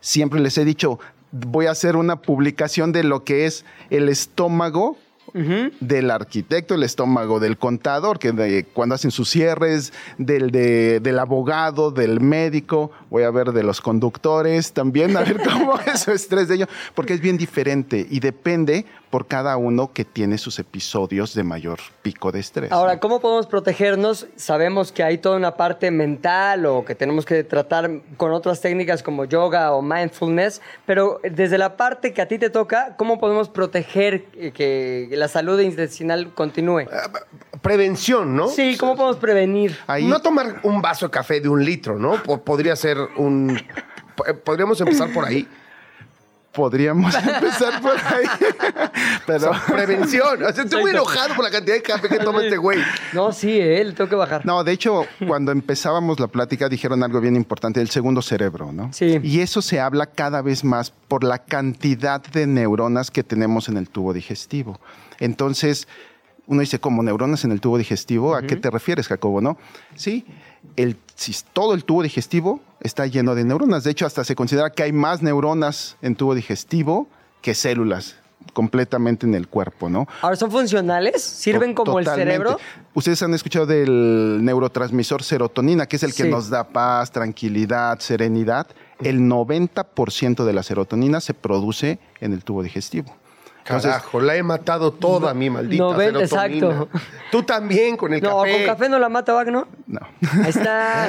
siempre les he dicho, voy a hacer una publicación de lo que es el estómago del arquitecto, el estómago del contador, que de- cuando hacen sus cierres, del, de- del abogado, del médico, voy a ver de los conductores también, a ver cómo es su estrés de ellos, porque es bien diferente y depende por cada uno que tiene sus episodios de mayor pico de estrés. Ahora, ¿no? ¿cómo podemos protegernos? Sabemos que hay toda una parte mental o que tenemos que tratar con otras técnicas como yoga o mindfulness, pero desde la parte que a ti te toca, ¿cómo podemos proteger que la salud intestinal continúe? Prevención, ¿no? Sí, ¿cómo podemos prevenir? Ahí- No tomar un vaso de café de un litro, ¿no? Po- podría ser un... po- eh, Podríamos empezar por ahí. Podríamos empezar por ahí, pero... Prevención. O sea, estoy muy enojado por la cantidad de café que toma este güey. No, sí, eh, le tengo que bajar. No, de hecho, cuando empezábamos la plática dijeron algo bien importante, el segundo cerebro, ¿no? Sí. Y eso se habla cada vez más por la cantidad de neuronas que tenemos en el tubo digestivo. Entonces, uno dice, ¿como neuronas en el tubo digestivo? ¿A qué te refieres, Jacobo, no? Sí, el, si todo el tubo digestivo está lleno de neuronas. De hecho, hasta se considera que hay más neuronas en tubo digestivo que células completamente en el cuerpo, ¿no? Ahora, ¿son funcionales? ¿Sirven como el cerebro? Ustedes han escuchado del neurotransmisor serotonina, que es el que nos da paz, tranquilidad, serenidad. El 90% de la serotonina se produce en el tubo digestivo. Entonces, Carajo, la he matado toda, mi maldita Noventa, serotonina. exacto. Tú también con el No, café. con café no la mata, ¿no? no. Ahí está.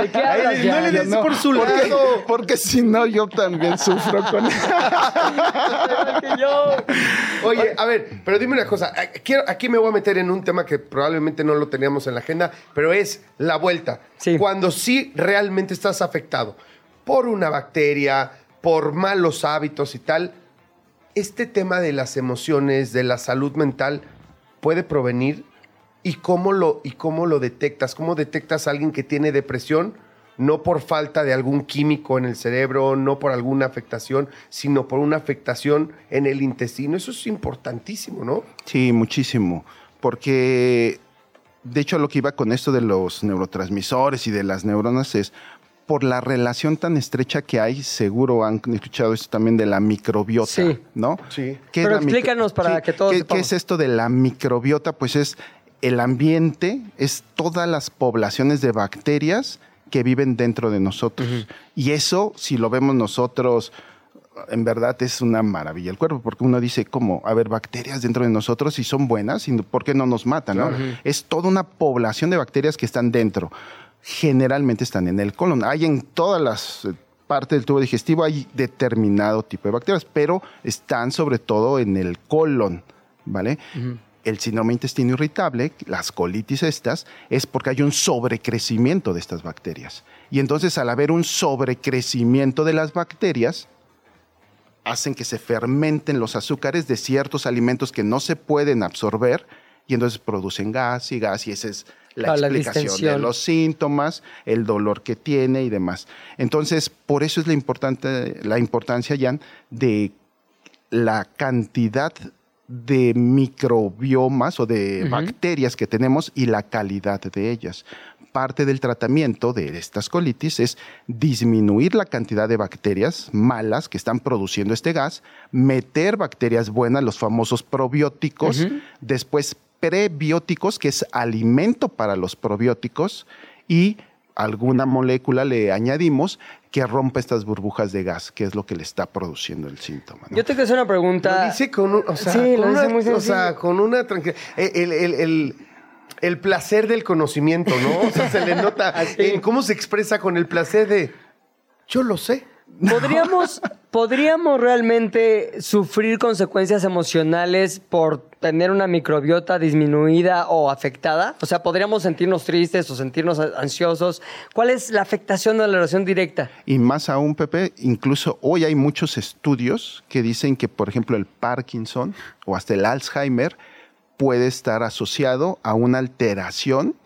¿De qué Ay, hablas no le des No, por su porque, lado. porque si no, yo también sufro con yo. Oye, a ver, pero dime una cosa. Quiero, aquí me voy a meter en un tema que probablemente no lo teníamos en la agenda, pero es la vuelta. Sí. Cuando sí realmente estás afectado por una bacteria, por malos hábitos y tal, este tema de las emociones, de la salud mental, puede provenir y cómo lo, y cómo lo detectas. ¿Cómo detectas a alguien que tiene depresión? No por falta de algún químico en el cerebro, no por alguna afectación, sino por una afectación en el intestino. Eso es importantísimo, ¿no? Sí, muchísimo. Porque, de hecho, lo que iba con esto de los neurotransmisores y de las neuronas es por la relación tan estrecha que hay, seguro han escuchado esto también de la microbiota, Sí. ¿no? Sí. ¿Qué es Pero explícanos para que todos ¿qué, sepamos. qué es esto de la microbiota? Pues es el ambiente, es todas las poblaciones de bacterias que viven dentro de nosotros. Y eso, si lo vemos nosotros, en verdad es una maravilla el cuerpo, porque uno dice, como, a ver, bacterias dentro de nosotros y son buenas, y ¿por qué no nos matan? no? Es toda una población de bacterias que están dentro. Generalmente están en el colon. Hay en todas las eh, partes del tubo digestivo, hay determinado tipo de bacterias, pero están sobre todo en el colon, ¿vale? El síndrome intestino irritable, las colitis estas, es porque hay un sobrecrecimiento de estas bacterias. Y entonces al haber un sobrecrecimiento de las bacterias, hacen que se fermenten los azúcares de ciertos alimentos que no se pueden absorber y entonces producen gas y gas y esa es la Ah, la explicación de los síntomas, el dolor que tiene y demás. Entonces, por eso es la, importante, la importancia, Jan, de la cantidad de microbiomas o de bacterias que tenemos y la calidad de ellas. parte del tratamiento de estas colitis es disminuir la cantidad de bacterias malas que están produciendo este gas, meter bacterias buenas, los famosos probióticos, después prebióticos, que es alimento para los probióticos, y alguna molécula le añadimos que rompa estas burbujas de gas, que es lo que le está produciendo el síntoma. ¿no? Yo te quiero hacer una pregunta. Lo dice con, un- o sea, Sí, lo con dice una, muy o sea, sencillo. con una tranquilidad. El, el- el- el placer del conocimiento, ¿no? O sea, se le nota en cómo se expresa con el placer de yo lo sé. ¿Podríamos, ¿Podríamos realmente sufrir consecuencias emocionales por tener una microbiota disminuida o afectada? O sea, ¿podríamos sentirnos tristes o sentirnos ansiosos? ¿Cuál es la afectación de la relación directa? Y más aún, Pepe, incluso hoy hay muchos estudios que dicen que, por ejemplo, el Parkinson o hasta el Alzheimer puede estar asociado a una alteración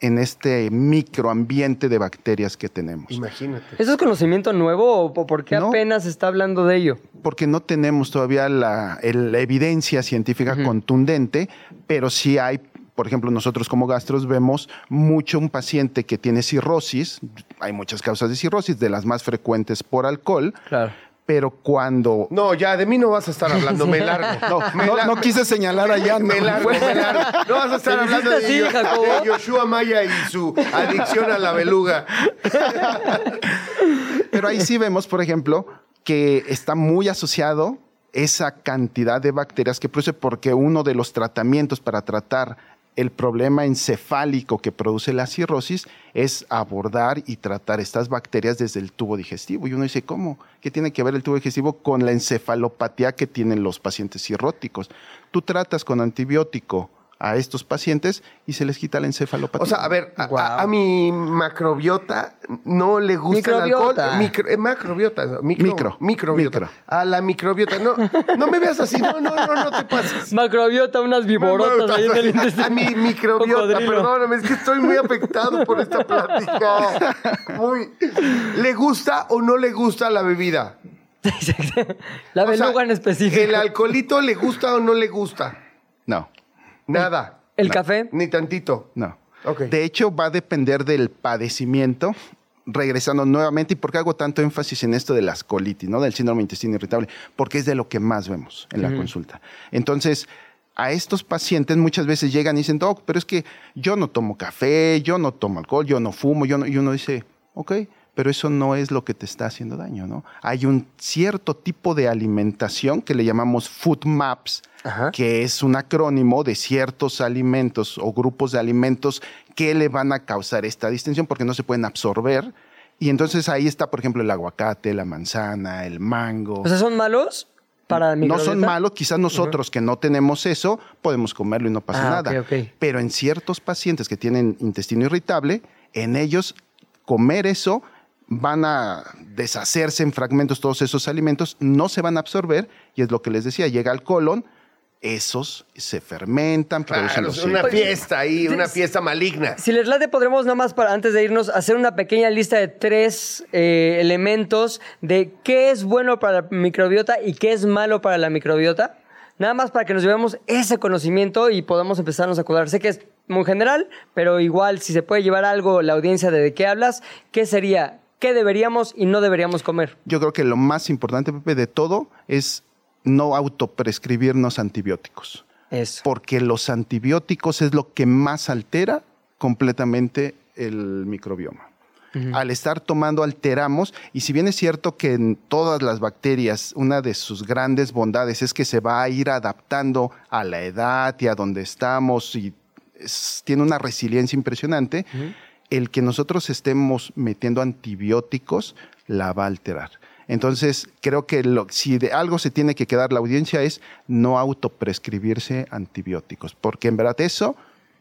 en este microambiente de bacterias que tenemos. Imagínate. ¿Eso es conocimiento nuevo o por qué No. apenas se está hablando de ello? Porque no tenemos todavía la, el- la evidencia científica contundente, pero sí hay, por ejemplo, nosotros como gastros vemos mucho un paciente que tiene cirrosis, hay muchas causas de cirrosis, de las más frecuentes por alcohol, Claro. Pero cuando No, ya de mí no vas a estar hablando, me largo. No, Me no, la- no quise señalar allá. Me no. largo, me largo. No vas a estar ¿Te hablando de, así, de Yoshua Maya y su adicción a la beluga. Pero ahí sí vemos, por ejemplo, que está muy asociado esa cantidad de bacterias que produce porque uno de los tratamientos para tratar el problema encefálico que produce la cirrosis es abordar y tratar estas bacterias desde el tubo digestivo. Y uno dice, ¿cómo? ¿Qué tiene que ver el tubo digestivo con la encefalopatía que tienen los pacientes cirróticos? Tú tratas con antibiótico a estos pacientes y se les quita la encefalopatía. O sea, a ver, a, Guau. a- a mi macrobiota no le gusta el Microbiota. alcohol. Micro, eh, macrobiota. Micro, Micro. Microbiota. Micro. A la microbiota. No, no me veas así. No, no, no, no te pases. Macrobiota, unas viborotas ahí en el intestino. A mi microbiota, perdóname, es que estoy muy afectado por esta plática. Muy. ¿Le gusta o no le gusta la bebida? La O sea, beluga en específico. ¿El alcoholito le gusta o no le gusta? no. Nada. ¿El café? Ni tantito. No. Ok. De hecho, va a depender del padecimiento. Regresando nuevamente, ¿y por qué hago tanto énfasis en esto de las colitis, ¿no? del síndrome de intestino irritable? Porque es de lo que más vemos en la consulta. Entonces, a estos pacientes muchas veces llegan y dicen, Doc, pero es que yo no tomo café, yo no tomo alcohol, yo no fumo, yo no... y uno dice, ok, pero eso no es lo que te está haciendo daño, ¿no? Hay un cierto tipo de alimentación que le llamamos food maps, Ajá. que es un acrónimo de ciertos alimentos o grupos de alimentos que le van a causar esta distensión porque no se pueden absorber. Y entonces ahí está, por ejemplo, el aguacate, la manzana, el mango. O sea, ¿son malos para no son malos, quizás nosotros que no tenemos eso, podemos comerlo y no pasa Ah, nada. Pero en ciertos pacientes que tienen intestino irritable, en ellos comer eso van a deshacerse en fragmentos todos esos alimentos, no se van a absorber y es lo que les decía, llega al colon, esos se fermentan, producen Claro, los es una fiesta ahí, una fiesta maligna. Si les late, podremos nada más para antes de irnos hacer una pequeña lista de tres eh, elementos de qué es bueno para la microbiota y qué es malo para la microbiota. Nada más para que nos llevemos ese conocimiento y podamos empezarnos a acordar. Sé que es muy general, pero igual si se puede llevar algo la audiencia de de qué hablas, ¿qué sería? ¿Qué deberíamos y no deberíamos comer? Yo creo que lo más importante, Pepe, de todo es no autoprescribirnos antibióticos. Eso. porque los antibióticos es lo que más altera completamente el microbioma. Al estar tomando alteramos, y si bien es cierto que en todas las bacterias una de sus grandes bondades es que se va a ir adaptando a la edad y a donde estamos y es- tiene una resiliencia impresionante, el que nosotros estemos metiendo antibióticos la va a alterar. Entonces, creo que si de algo se tiene que quedar la audiencia es no autoprescribirse antibióticos, porque en verdad eso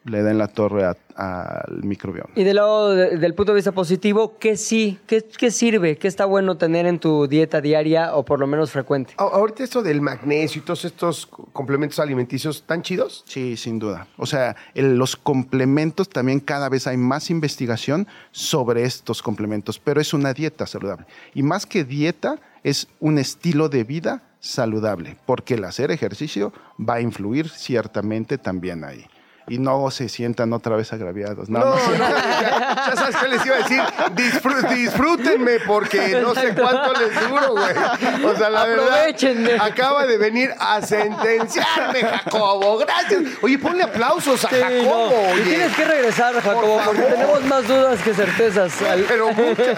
le da en la torre al microbioma. Y del lado de- del punto de vista positivo, ¿qué sí? ¿Qué, qué sirve? ¿Qué está bueno tener en tu dieta diaria o por lo menos frecuente? A- Ahorita esto del magnesio y todos estos co- complementos alimenticios tan chidos. Sí, sin duda. O sea, el- los complementos también cada vez hay más investigación sobre estos complementos, pero es una dieta saludable. Y más que dieta, es un estilo de vida saludable, porque el hacer ejercicio va a influir ciertamente también ahí. Y no se sientan otra vez agraviados. No, No, no, ya, ya sabes qué les iba a decir. Disfrú- disfrútenme porque no sé cuánto les duro, güey. O sea, la Aprovechenme. verdad, acaba de venir a sentenciarme, Jacobo. Gracias. Oye, ponle aplausos a Sí, Jacobo. no. Y tienes que regresar, Jacobo, porque tenemos más dudas que certezas. Al- Pero muchas.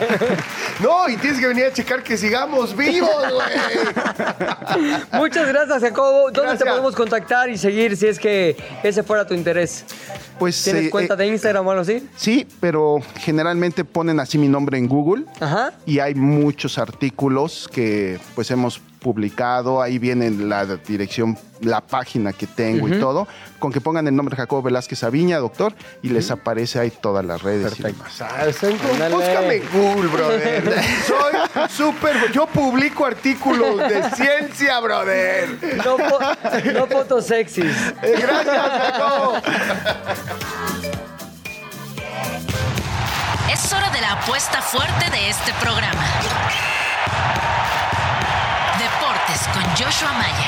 No, y tienes que venir a checar que sigamos vivos, güey. Muchas gracias, Jacobo. ¿Dónde Gracias. te podemos contactar y seguir si es que ese fuera tu interés? Pues, ¿Tienes eh, cuenta eh, de Instagram o algo así? Sí, pero generalmente ponen así mi nombre en Google Ajá. y hay muchos artículos que pues hemos publicado, ahí viene la dirección, la página que tengo y todo, con que pongan el nombre Jacobo Velázquez Aviña, doctor, y les aparece ahí todas las redes. y demás. Ah. Búscame en Google, brother. Soy súper. Yo publico artículos de ciencia, brother. No, fo- no fotos sexys. Gracias, Jacobo. Es hora de la apuesta fuerte de este programa. Con Joshua Maya.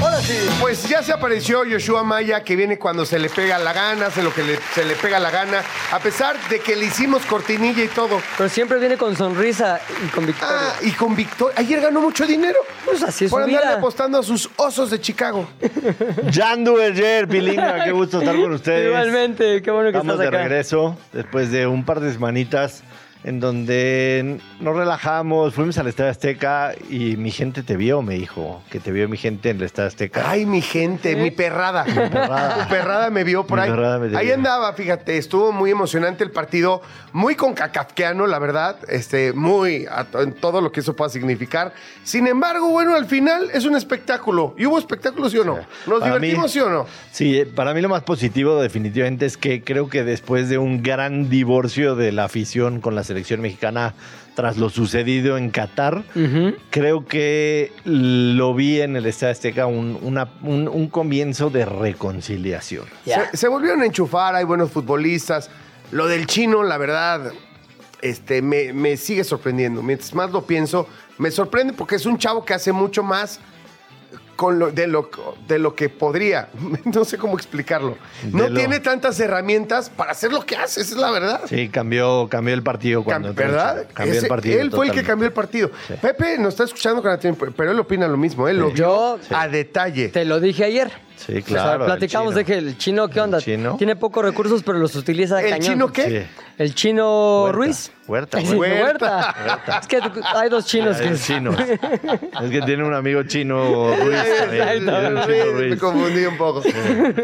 Ahora sí, pues ya se apareció Yoshua Maya, que viene cuando se le pega la gana, hace lo que le- se le pega la gana, a pesar de que le hicimos cortinilla y todo. Pero siempre viene con sonrisa y con victoria. Ah, y con victoria. Ayer ganó mucho dinero. Pues así es Por su andarle vida. apostando a sus osos de Chicago. Jan Duverger, Pilinga, qué gusto estar con ustedes. Igualmente, qué bueno que Estamos estás de acá. regreso después de un par de semanitas en donde nos relajamos, fuimos al Estadio Azteca y mi gente te vio, me dijo, que te vio mi gente en el Estadio Azteca. Ay, mi gente, mi perrada. Mi perrada. perrada me vio por Mi ahí. perrada me Ahí vio. andaba, fíjate, estuvo muy emocionante el partido, muy con cacafqueano, la verdad, este, muy en todo lo que eso pueda significar. Sin embargo, bueno, al final es un espectáculo. ¿Y hubo espectáculos, sí o no? ¿Nos Para mí- divertimos, sí o no? Sí, eh, para mí lo más positivo definitivamente es que creo que después de un gran divorcio de la afición con la selección mexicana tras lo sucedido en Qatar, creo que lo vi en el Estadio Azteca un, una- un- un comienzo de reconciliación. Se volvieron a enchufar, hay buenos futbolistas. Lo del chino, la verdad, este, me, me sigue sorprendiendo. Mientras más lo pienso, me sorprende porque es un chavo que hace mucho más con lo, de, lo, de lo que podría. No sé cómo explicarlo. No lo- tiene tantas herramientas para hacer lo que hace, esa es la verdad. Sí, cambió, cambió el partido cuando ¿Verdad? Cambió Ese- el partido. Él fue el que cambió el partido. Sí. Pepe nos está escuchando con atención, pero él opina lo mismo. Él lo vio Yo- a detalle. Te lo dije ayer. Sí, O sea, claro. platicamos de que el chino, ¿qué onda? chino? Tiene pocos recursos, pero los utiliza ¿El cañón. chino qué? Sí. El chino Huerta. Ruiz. Huerta, Sí, Huerta. Huerta. Es que hay dos chinos Ah, que... es chino. es que tiene un amigo chino Ruiz. un chino Me Ruiz. confundí un poco.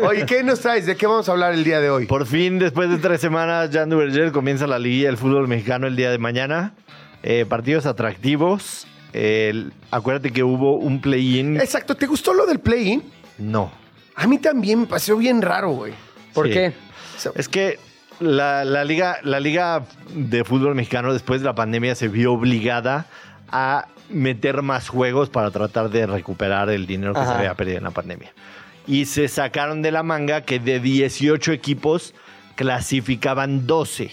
Oye, ¿qué nos traes? ¿De qué vamos a hablar el día de hoy? Por fin, después de tres semanas, Jan Duverger comienza la liguilla del fútbol mexicano el día de mañana. Eh, partidos atractivos. El- acuérdate que hubo un play-in. Exacto, ¿te gustó lo del play-in? No. A mí también me pareció bien raro, güey. ¿Por Sí. qué? Es que la, la liga, la liga de fútbol mexicano después de la pandemia se vio obligada a meter más juegos para tratar de recuperar el dinero que Ajá. se había perdido en la pandemia. Y se sacaron de la manga que de 18 equipos clasificaban 12.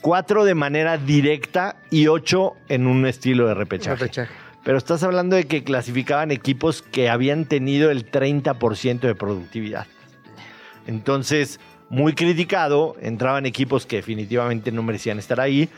Cuatro de manera directa y ocho en un estilo de repechaje. Repechaje. Pero estás hablando de que clasificaban equipos que habían tenido el 30% de productividad. Entonces, muy criticado, entraban equipos que definitivamente no merecían estar ahí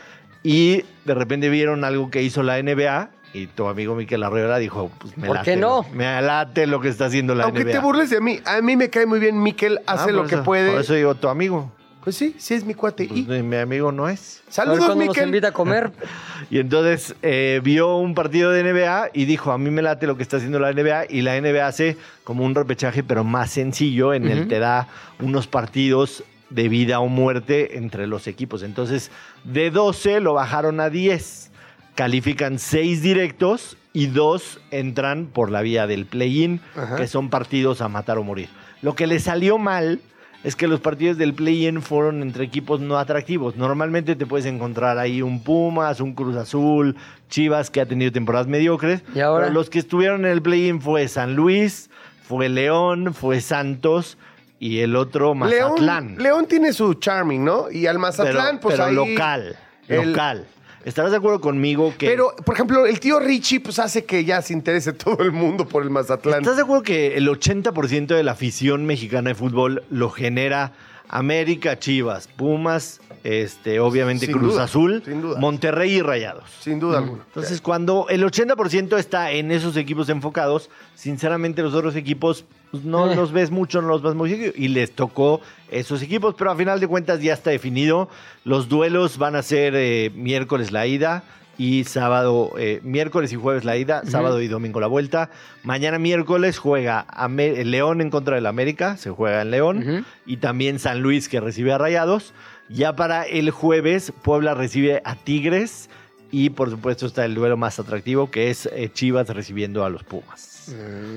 y de repente vieron algo que hizo la NBA y tu amigo Miquel Arreola dijo, pues me ¿Por late qué no? lo- me late lo que está haciendo la Aunque NBA. te burles de mí, a mí me cae muy bien Miquel, Ah, hace lo que eso- puede. Por eso digo tu amigo. Pues sí, sí es mi cuate. Pues, Y, mi amigo no es. Saludos, cuándo nos Miquel. invita a comer. Y entonces eh, vio un partido de NBA y dijo, a mí me late lo que está haciendo la NBA y la NBA hace como un repechaje pero más sencillo en el Ujú. te da unos partidos de vida o muerte entre los equipos. Entonces de 12 lo bajaron a 10. Califican 6 directos y 2 entran por la vía del play-in, que son partidos a matar o morir. Lo que le salió mal es que los partidos del play-in fueron entre equipos no atractivos. Normalmente te puedes encontrar ahí un Pumas, un Cruz Azul, Chivas, que ha tenido temporadas mediocres. ¿Y ahora? Pero los que estuvieron en el play-in fue San Luis, fue León, fue Santos y el otro Mazatlán. León, León tiene su charming, ¿no? Y al Mazatlán, pero, pues pero ahí... local, el- local. ¿Estarás de acuerdo conmigo que... Pero, por ejemplo, el tío Richie pues hace que ya se interese todo el mundo por el Mazatlán. ¿Estás de acuerdo que el 80% de la afición mexicana de fútbol lo genera América, Chivas, Pumas, este, obviamente Sin Cruz duda, Azul. Monterrey y Rayados? Sin duda alguna. Entonces, cuando el 80% está en esos equipos enfocados, sinceramente los otros equipos pues, no Eh. los ves mucho, no los ves muy seguido. Y les tocó esos equipos, pero a final de cuentas ya está definido. Los duelos van a ser eh, miércoles la ida y sábado, eh, miércoles y jueves la ida, sábado y domingo la vuelta. Mañana miércoles juega Ame- León en contra del América, se juega en León. Y también San Luis que recibe a Rayados. Ya para el jueves, Puebla recibe a Tigres. Y por supuesto está el duelo más atractivo, que es eh, Chivas recibiendo a los Pumas.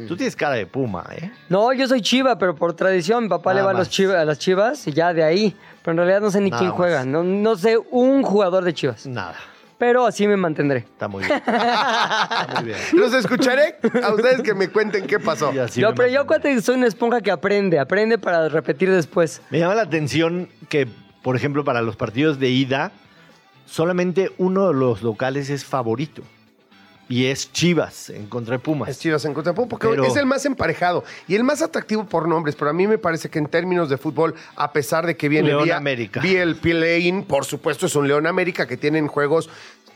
Tú tienes cara de Puma, ¿eh? No, yo soy chiva, pero por tradición, mi papá Nada le va a, los más. chiva- a las chivas y ya de ahí. Pero en realidad no sé ni Nada quién más. juega. No, no sé un jugador de chivas. Nada. Pero así me mantendré. Está muy bien. Está muy bien. Los escucharé a ustedes que me cuenten qué pasó. Yo, pero yo soy una esponja que aprende, aprende para repetir después. Me llama la atención que, por ejemplo, para los partidos de ida, solamente uno de los locales es favorito. Y es Chivas en contra de Pumas. Es Chivas en contra de Pumas, porque Pero- es el más emparejado y el más atractivo por nombres. Pero a mí me parece que en términos de fútbol, a pesar de que viene León vía, América. vía el play-in, por supuesto es un León América que tienen juegos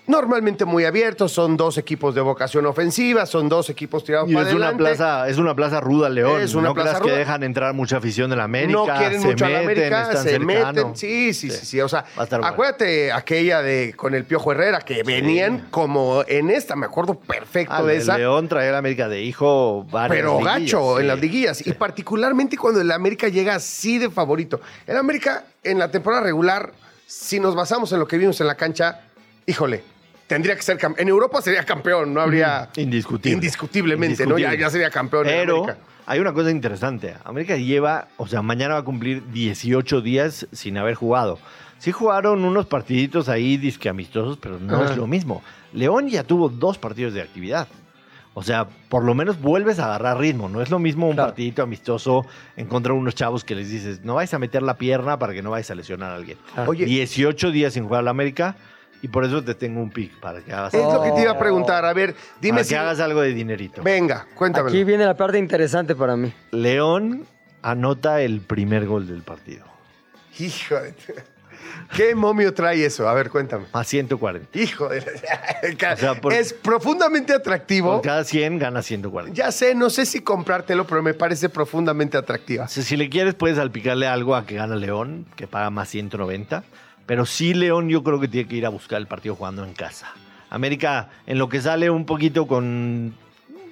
normalmente muy abiertos. Son dos equipos de vocación ofensiva, son dos equipos tirados Y para es una, plaza, es una plaza ruda, León. Es una no plaza ruda. que dejan entrar mucha afición de la América. no quieren se mucho a la América, se cercano. meten. Sí, sí, sí, sí. O sea, bueno. acuérdate aquella de con el Piojo Herrera que venían como en esta, me acuerdo perfecto Ah, de el esa. León traía a la América de hijo varias Pero liguillas, gacho sí. en las liguillas. Y particularmente cuando el América llega así de favorito. El América en la temporada regular, si nos basamos en lo que vimos en la cancha, híjole, tendría que ser campeón. En Europa sería campeón, no habría. Indiscutible. Indiscutiblemente, ¿no? Ya, sería campeón en Pero América. hay una cosa interesante. América lleva, o sea, mañana va a cumplir 18 días sin haber jugado. Sí jugaron unos partiditos ahí disque amistosos, pero no Ajá. es lo mismo. León ya tuvo dos partidos de actividad. O sea, por lo menos vuelves a agarrar ritmo. No es lo mismo un Claro. partidito amistoso en contra de unos chavos que les dices, no vais a meter la pierna para que no vayas a lesionar a alguien. Claro. Oye, 18 días sin jugar a la América y por eso te tengo un pick para que hagas, es lo que te iba a preguntar. A ver, dime para si. que hagas algo de dinerito. Venga, cuéntame. Aquí viene la parte interesante para mí. León anota el primer gol del partido. Hijo de. ¿Qué momio trae eso? A ver, cuéntame. Más 140. Hijo de. O sea, por- es profundamente atractivo. Por cada 100 gana 140. Ya sé, no sé si comprártelo, pero me parece profundamente atractiva. O sea, si le quieres, puedes salpicarle algo a que gana León, que paga más 190. Pero sí, León, yo creo que tiene que ir a buscar el partido jugando en casa. América, en lo que sale un poquito con,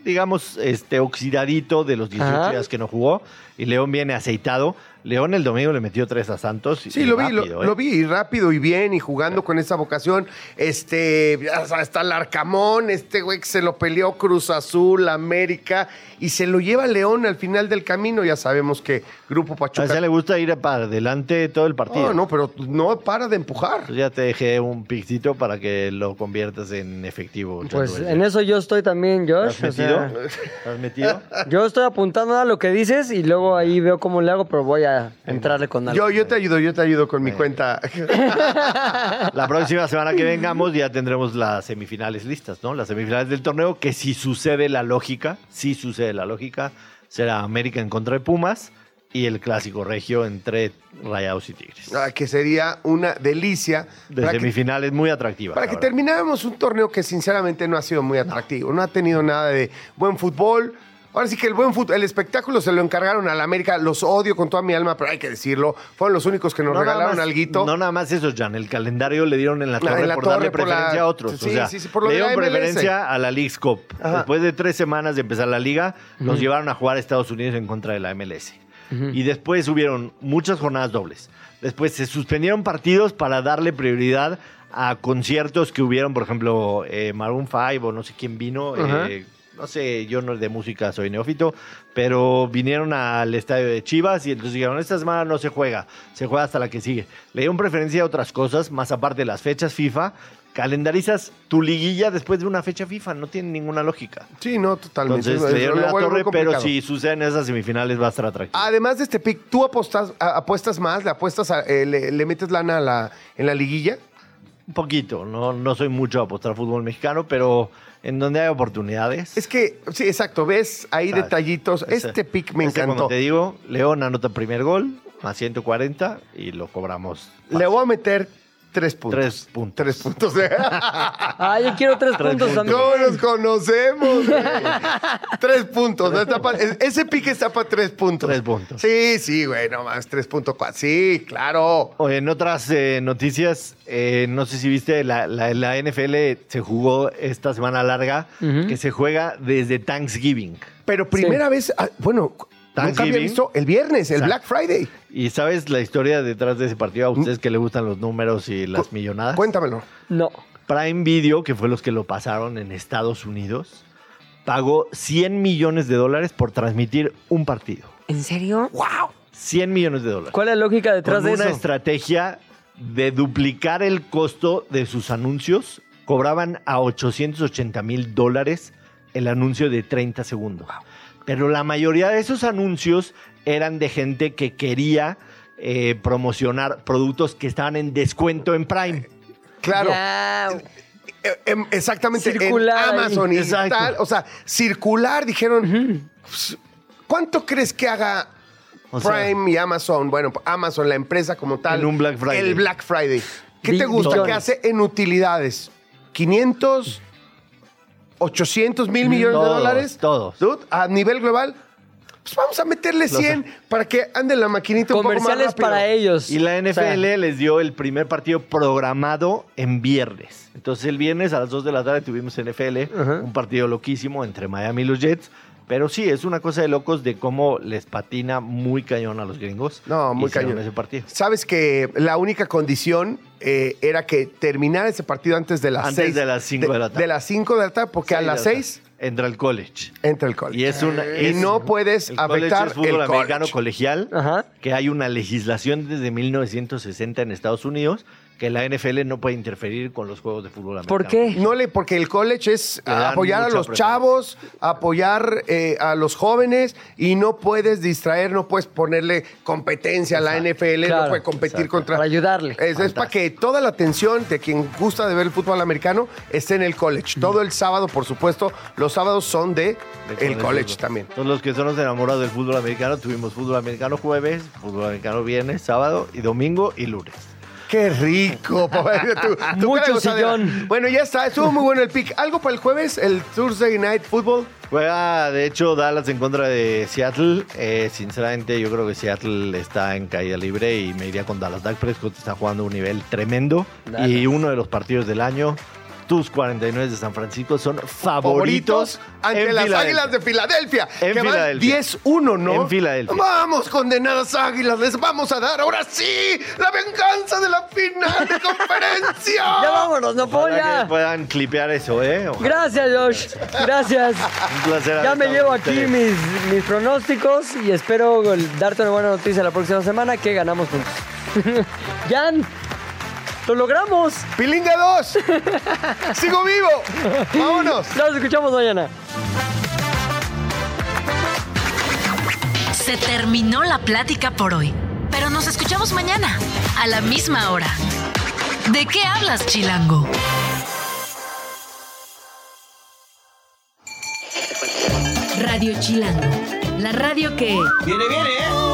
digamos, este oxidadito de los 18 Ajá. días que no jugó. Y León viene aceitado. León el domingo le metió tres a Santos. y Sí, lo vi, lo, rápido, ¿eh? lo vi y rápido y bien y jugando con esa vocación. Este, hasta el Arcamón, este güey que se lo peleó Cruz Azul, América y se lo lleva León al final del camino. Ya sabemos que Grupo A Pachuca. ese le gusta ir para adelante todo el partido. No, no, pero no para de empujar. Ya te dejé un pixito para que lo conviertas en efectivo. Pues en eso yo estoy también, ¿Estás Josh. o metido? sea, ¿Estás metido? yo estoy apuntando a lo que dices y luego ahí veo cómo le hago, pero voy a entrarle con algo. Yo, yo te ayudo, yo te ayudo con mi cuenta. La próxima semana que vengamos ya tendremos las semifinales listas, ¿no? Las semifinales del torneo, que si sucede la lógica, si sucede la lógica, será América en contra de Pumas y el clásico regio entre Rayados y Tigres. Ah, que sería una delicia. De para que- semifinales muy atractivas. Para que verdad. termináramos un torneo que sinceramente no ha sido muy atractivo, no, ha tenido nada de buen fútbol. Ahora sí que el buen fútbol, el espectáculo se lo encargaron a la América, los odio con toda mi alma, pero hay que decirlo, fueron los únicos que nos No regalaron más- alguito. No nada más eso, Jan. El calendario le dieron en la Ah, torre en la por torre, darle por la- preferencia a otros. sí, o sea, sí, sí, por lo le dieron preferencia a la League's Cup. Ajá. Después de tres semanas de empezar la liga, nos llevaron a jugar a Estados Unidos en contra de la MLS. Y después hubieron muchas jornadas dobles. Después se suspendieron partidos para darle prioridad a conciertos que hubieron, por ejemplo, eh, Maroon 5 o no sé quién vino. Eh, no sé, yo no de música soy neófito, pero vinieron al estadio de Chivas y entonces dijeron, esta semana no se juega, se juega hasta la que sigue. Le dieron preferencia a otras cosas, más aparte de las fechas FIFA, calendarizas tu liguilla después de una fecha FIFA, no tiene ninguna lógica. Sí, no, totalmente. Entonces Es- le dieron la torre, pero si suceden esas semifinales va a estar atractivo. Además de este pick, ¿tú apostas, a- apuestas más? ¿Le apuestas a- eh, le, le metes lana a la, en la liguilla? Un poquito, no, no soy mucho a apostar fútbol mexicano, pero en donde hay oportunidades. Es que, sí, exacto, ves ahí ¿sabes? detallitos. Ese- Este pick me ese, encantó. Como te digo, León anota primer gol, más 140 y lo cobramos. Le voy a meter tres puntos. Tres puntos. Tres puntos. Ah, yo quiero tres, Tres puntos puntos. también. ¿Cómo nos conocemos? güey? tres puntos. ¿no? Está pa- ese pique está para tres puntos. Tres puntos. Sí, sí, güey, no más. 3.4. Sí, claro. Oye, en otras eh, noticias, eh, no sé si viste, la, la- la NFL se jugó esta semana larga, que se juega desde Thanksgiving. Pero primera vez, ah, bueno, nunca había visto el viernes, el Exacto. Black Friday. ¿Y sabes la historia detrás de ese partido? A ustedes que les gustan los números y las Cu- millonadas. Cuéntamelo. No. Prime Video, que fue los que lo pasaron en Estados Unidos, pagó 100 millones de dólares por transmitir un partido. ¿En serio? ¡Wow! 100 millones de dólares. ¿Cuál es la lógica detrás Con de una eso? estrategia de duplicar el costo de sus anuncios, cobraban a 880 mil dólares el anuncio de 30 segundos. Pero la mayoría de esos anuncios eran de gente que quería eh, promocionar productos que estaban en descuento en Prime. Claro. Ya. Eh, em, exactamente. Circular en Amazon y Exacto. tal. O sea, circular, dijeron. pues, ¿Cuánto crees que haga O sea, Prime y Amazon? Bueno, Amazon, la empresa como tal. En un Black Friday. El Black Friday. ¿Qué te gusta que billones. hace en utilidades? ¿500? ¿800 mil millones de dólares? todos. Dude, a nivel global. Pues vamos a meterle 100 para que ande la maquinita un poco más Comerciales para ellos. Y la O NFL sea, les dio el primer partido programado en viernes. Entonces el viernes a las 2 de la tarde tuvimos NFL, un partido loquísimo entre Miami y los Jets. Pero sí, es una cosa de locos de cómo les patina muy cañón a los gringos. No, muy cañón. ese partido. Sabes que la única condición eh, era que terminara ese partido antes de las Antes 6. de las cinco de la tarde. De las 5 de la tarde, porque a Seis las de la 6 tarde. Entra el college. entra el college. Y es una. Y no puedes el afectar es fútbol el americano college. colegial. Ajá. Que hay una legislación desde 1960 en Estados Unidos que la NFL no puede interferir con los juegos de fútbol americano. ¿Por qué? No le, porque el college es apoyar a los chavos, apoyar eh, a los jóvenes y no puedes distraer, no puedes ponerle competencia a la NFL, no puede competir Exacto. contra. Para ayudarle. Es, es para que toda la atención de quien gusta de ver el fútbol americano esté en el college. Todo el sábado, por supuesto, los sábados son de, De el college fútbol. también. Todos los que son los enamorados del fútbol americano, tuvimos fútbol americano jueves, fútbol americano viernes, sábado y domingo y lunes. Qué rico, papá. Tu- tu Mucho sillón. Bueno, ya está. Estuvo muy bueno el pick. ¿Algo para el jueves? El Thursday Night Football. Juega, de hecho, Dallas en contra de Seattle. Eh, sinceramente, yo creo que Seattle está en caída libre y me iría con Dallas. Dak Prescott está jugando a un nivel tremendo. Dallas. Y uno de los partidos del año, tus 49 de San Francisco son favoritos, ante las. Águilas de Filadelfia. En que van Filadelfia. 10-1, ¿no? En Filadelfia. Vamos, condenadas Águilas. Les vamos a dar ahora sí la venganza de la final de conferencia. Ya vámonos, no puedo Ojalá ya. que puedan clipear eso, ¿eh? Ojalá. Gracias, Josh. Gracias. Un placer. Ya me llevo aquí mis, mis pronósticos y espero darte una buena noticia la próxima semana que ganamos juntos. Jan, lo logramos. Pilinga 2. Sigo vivo. Vámonos. Nos escuchamos mañana. Se terminó la plática por hoy, pero nos escuchamos mañana, a la misma hora. ¿De qué hablas, Chilango? Radio Chilango, la radio que... Viene, viene, ¿eh?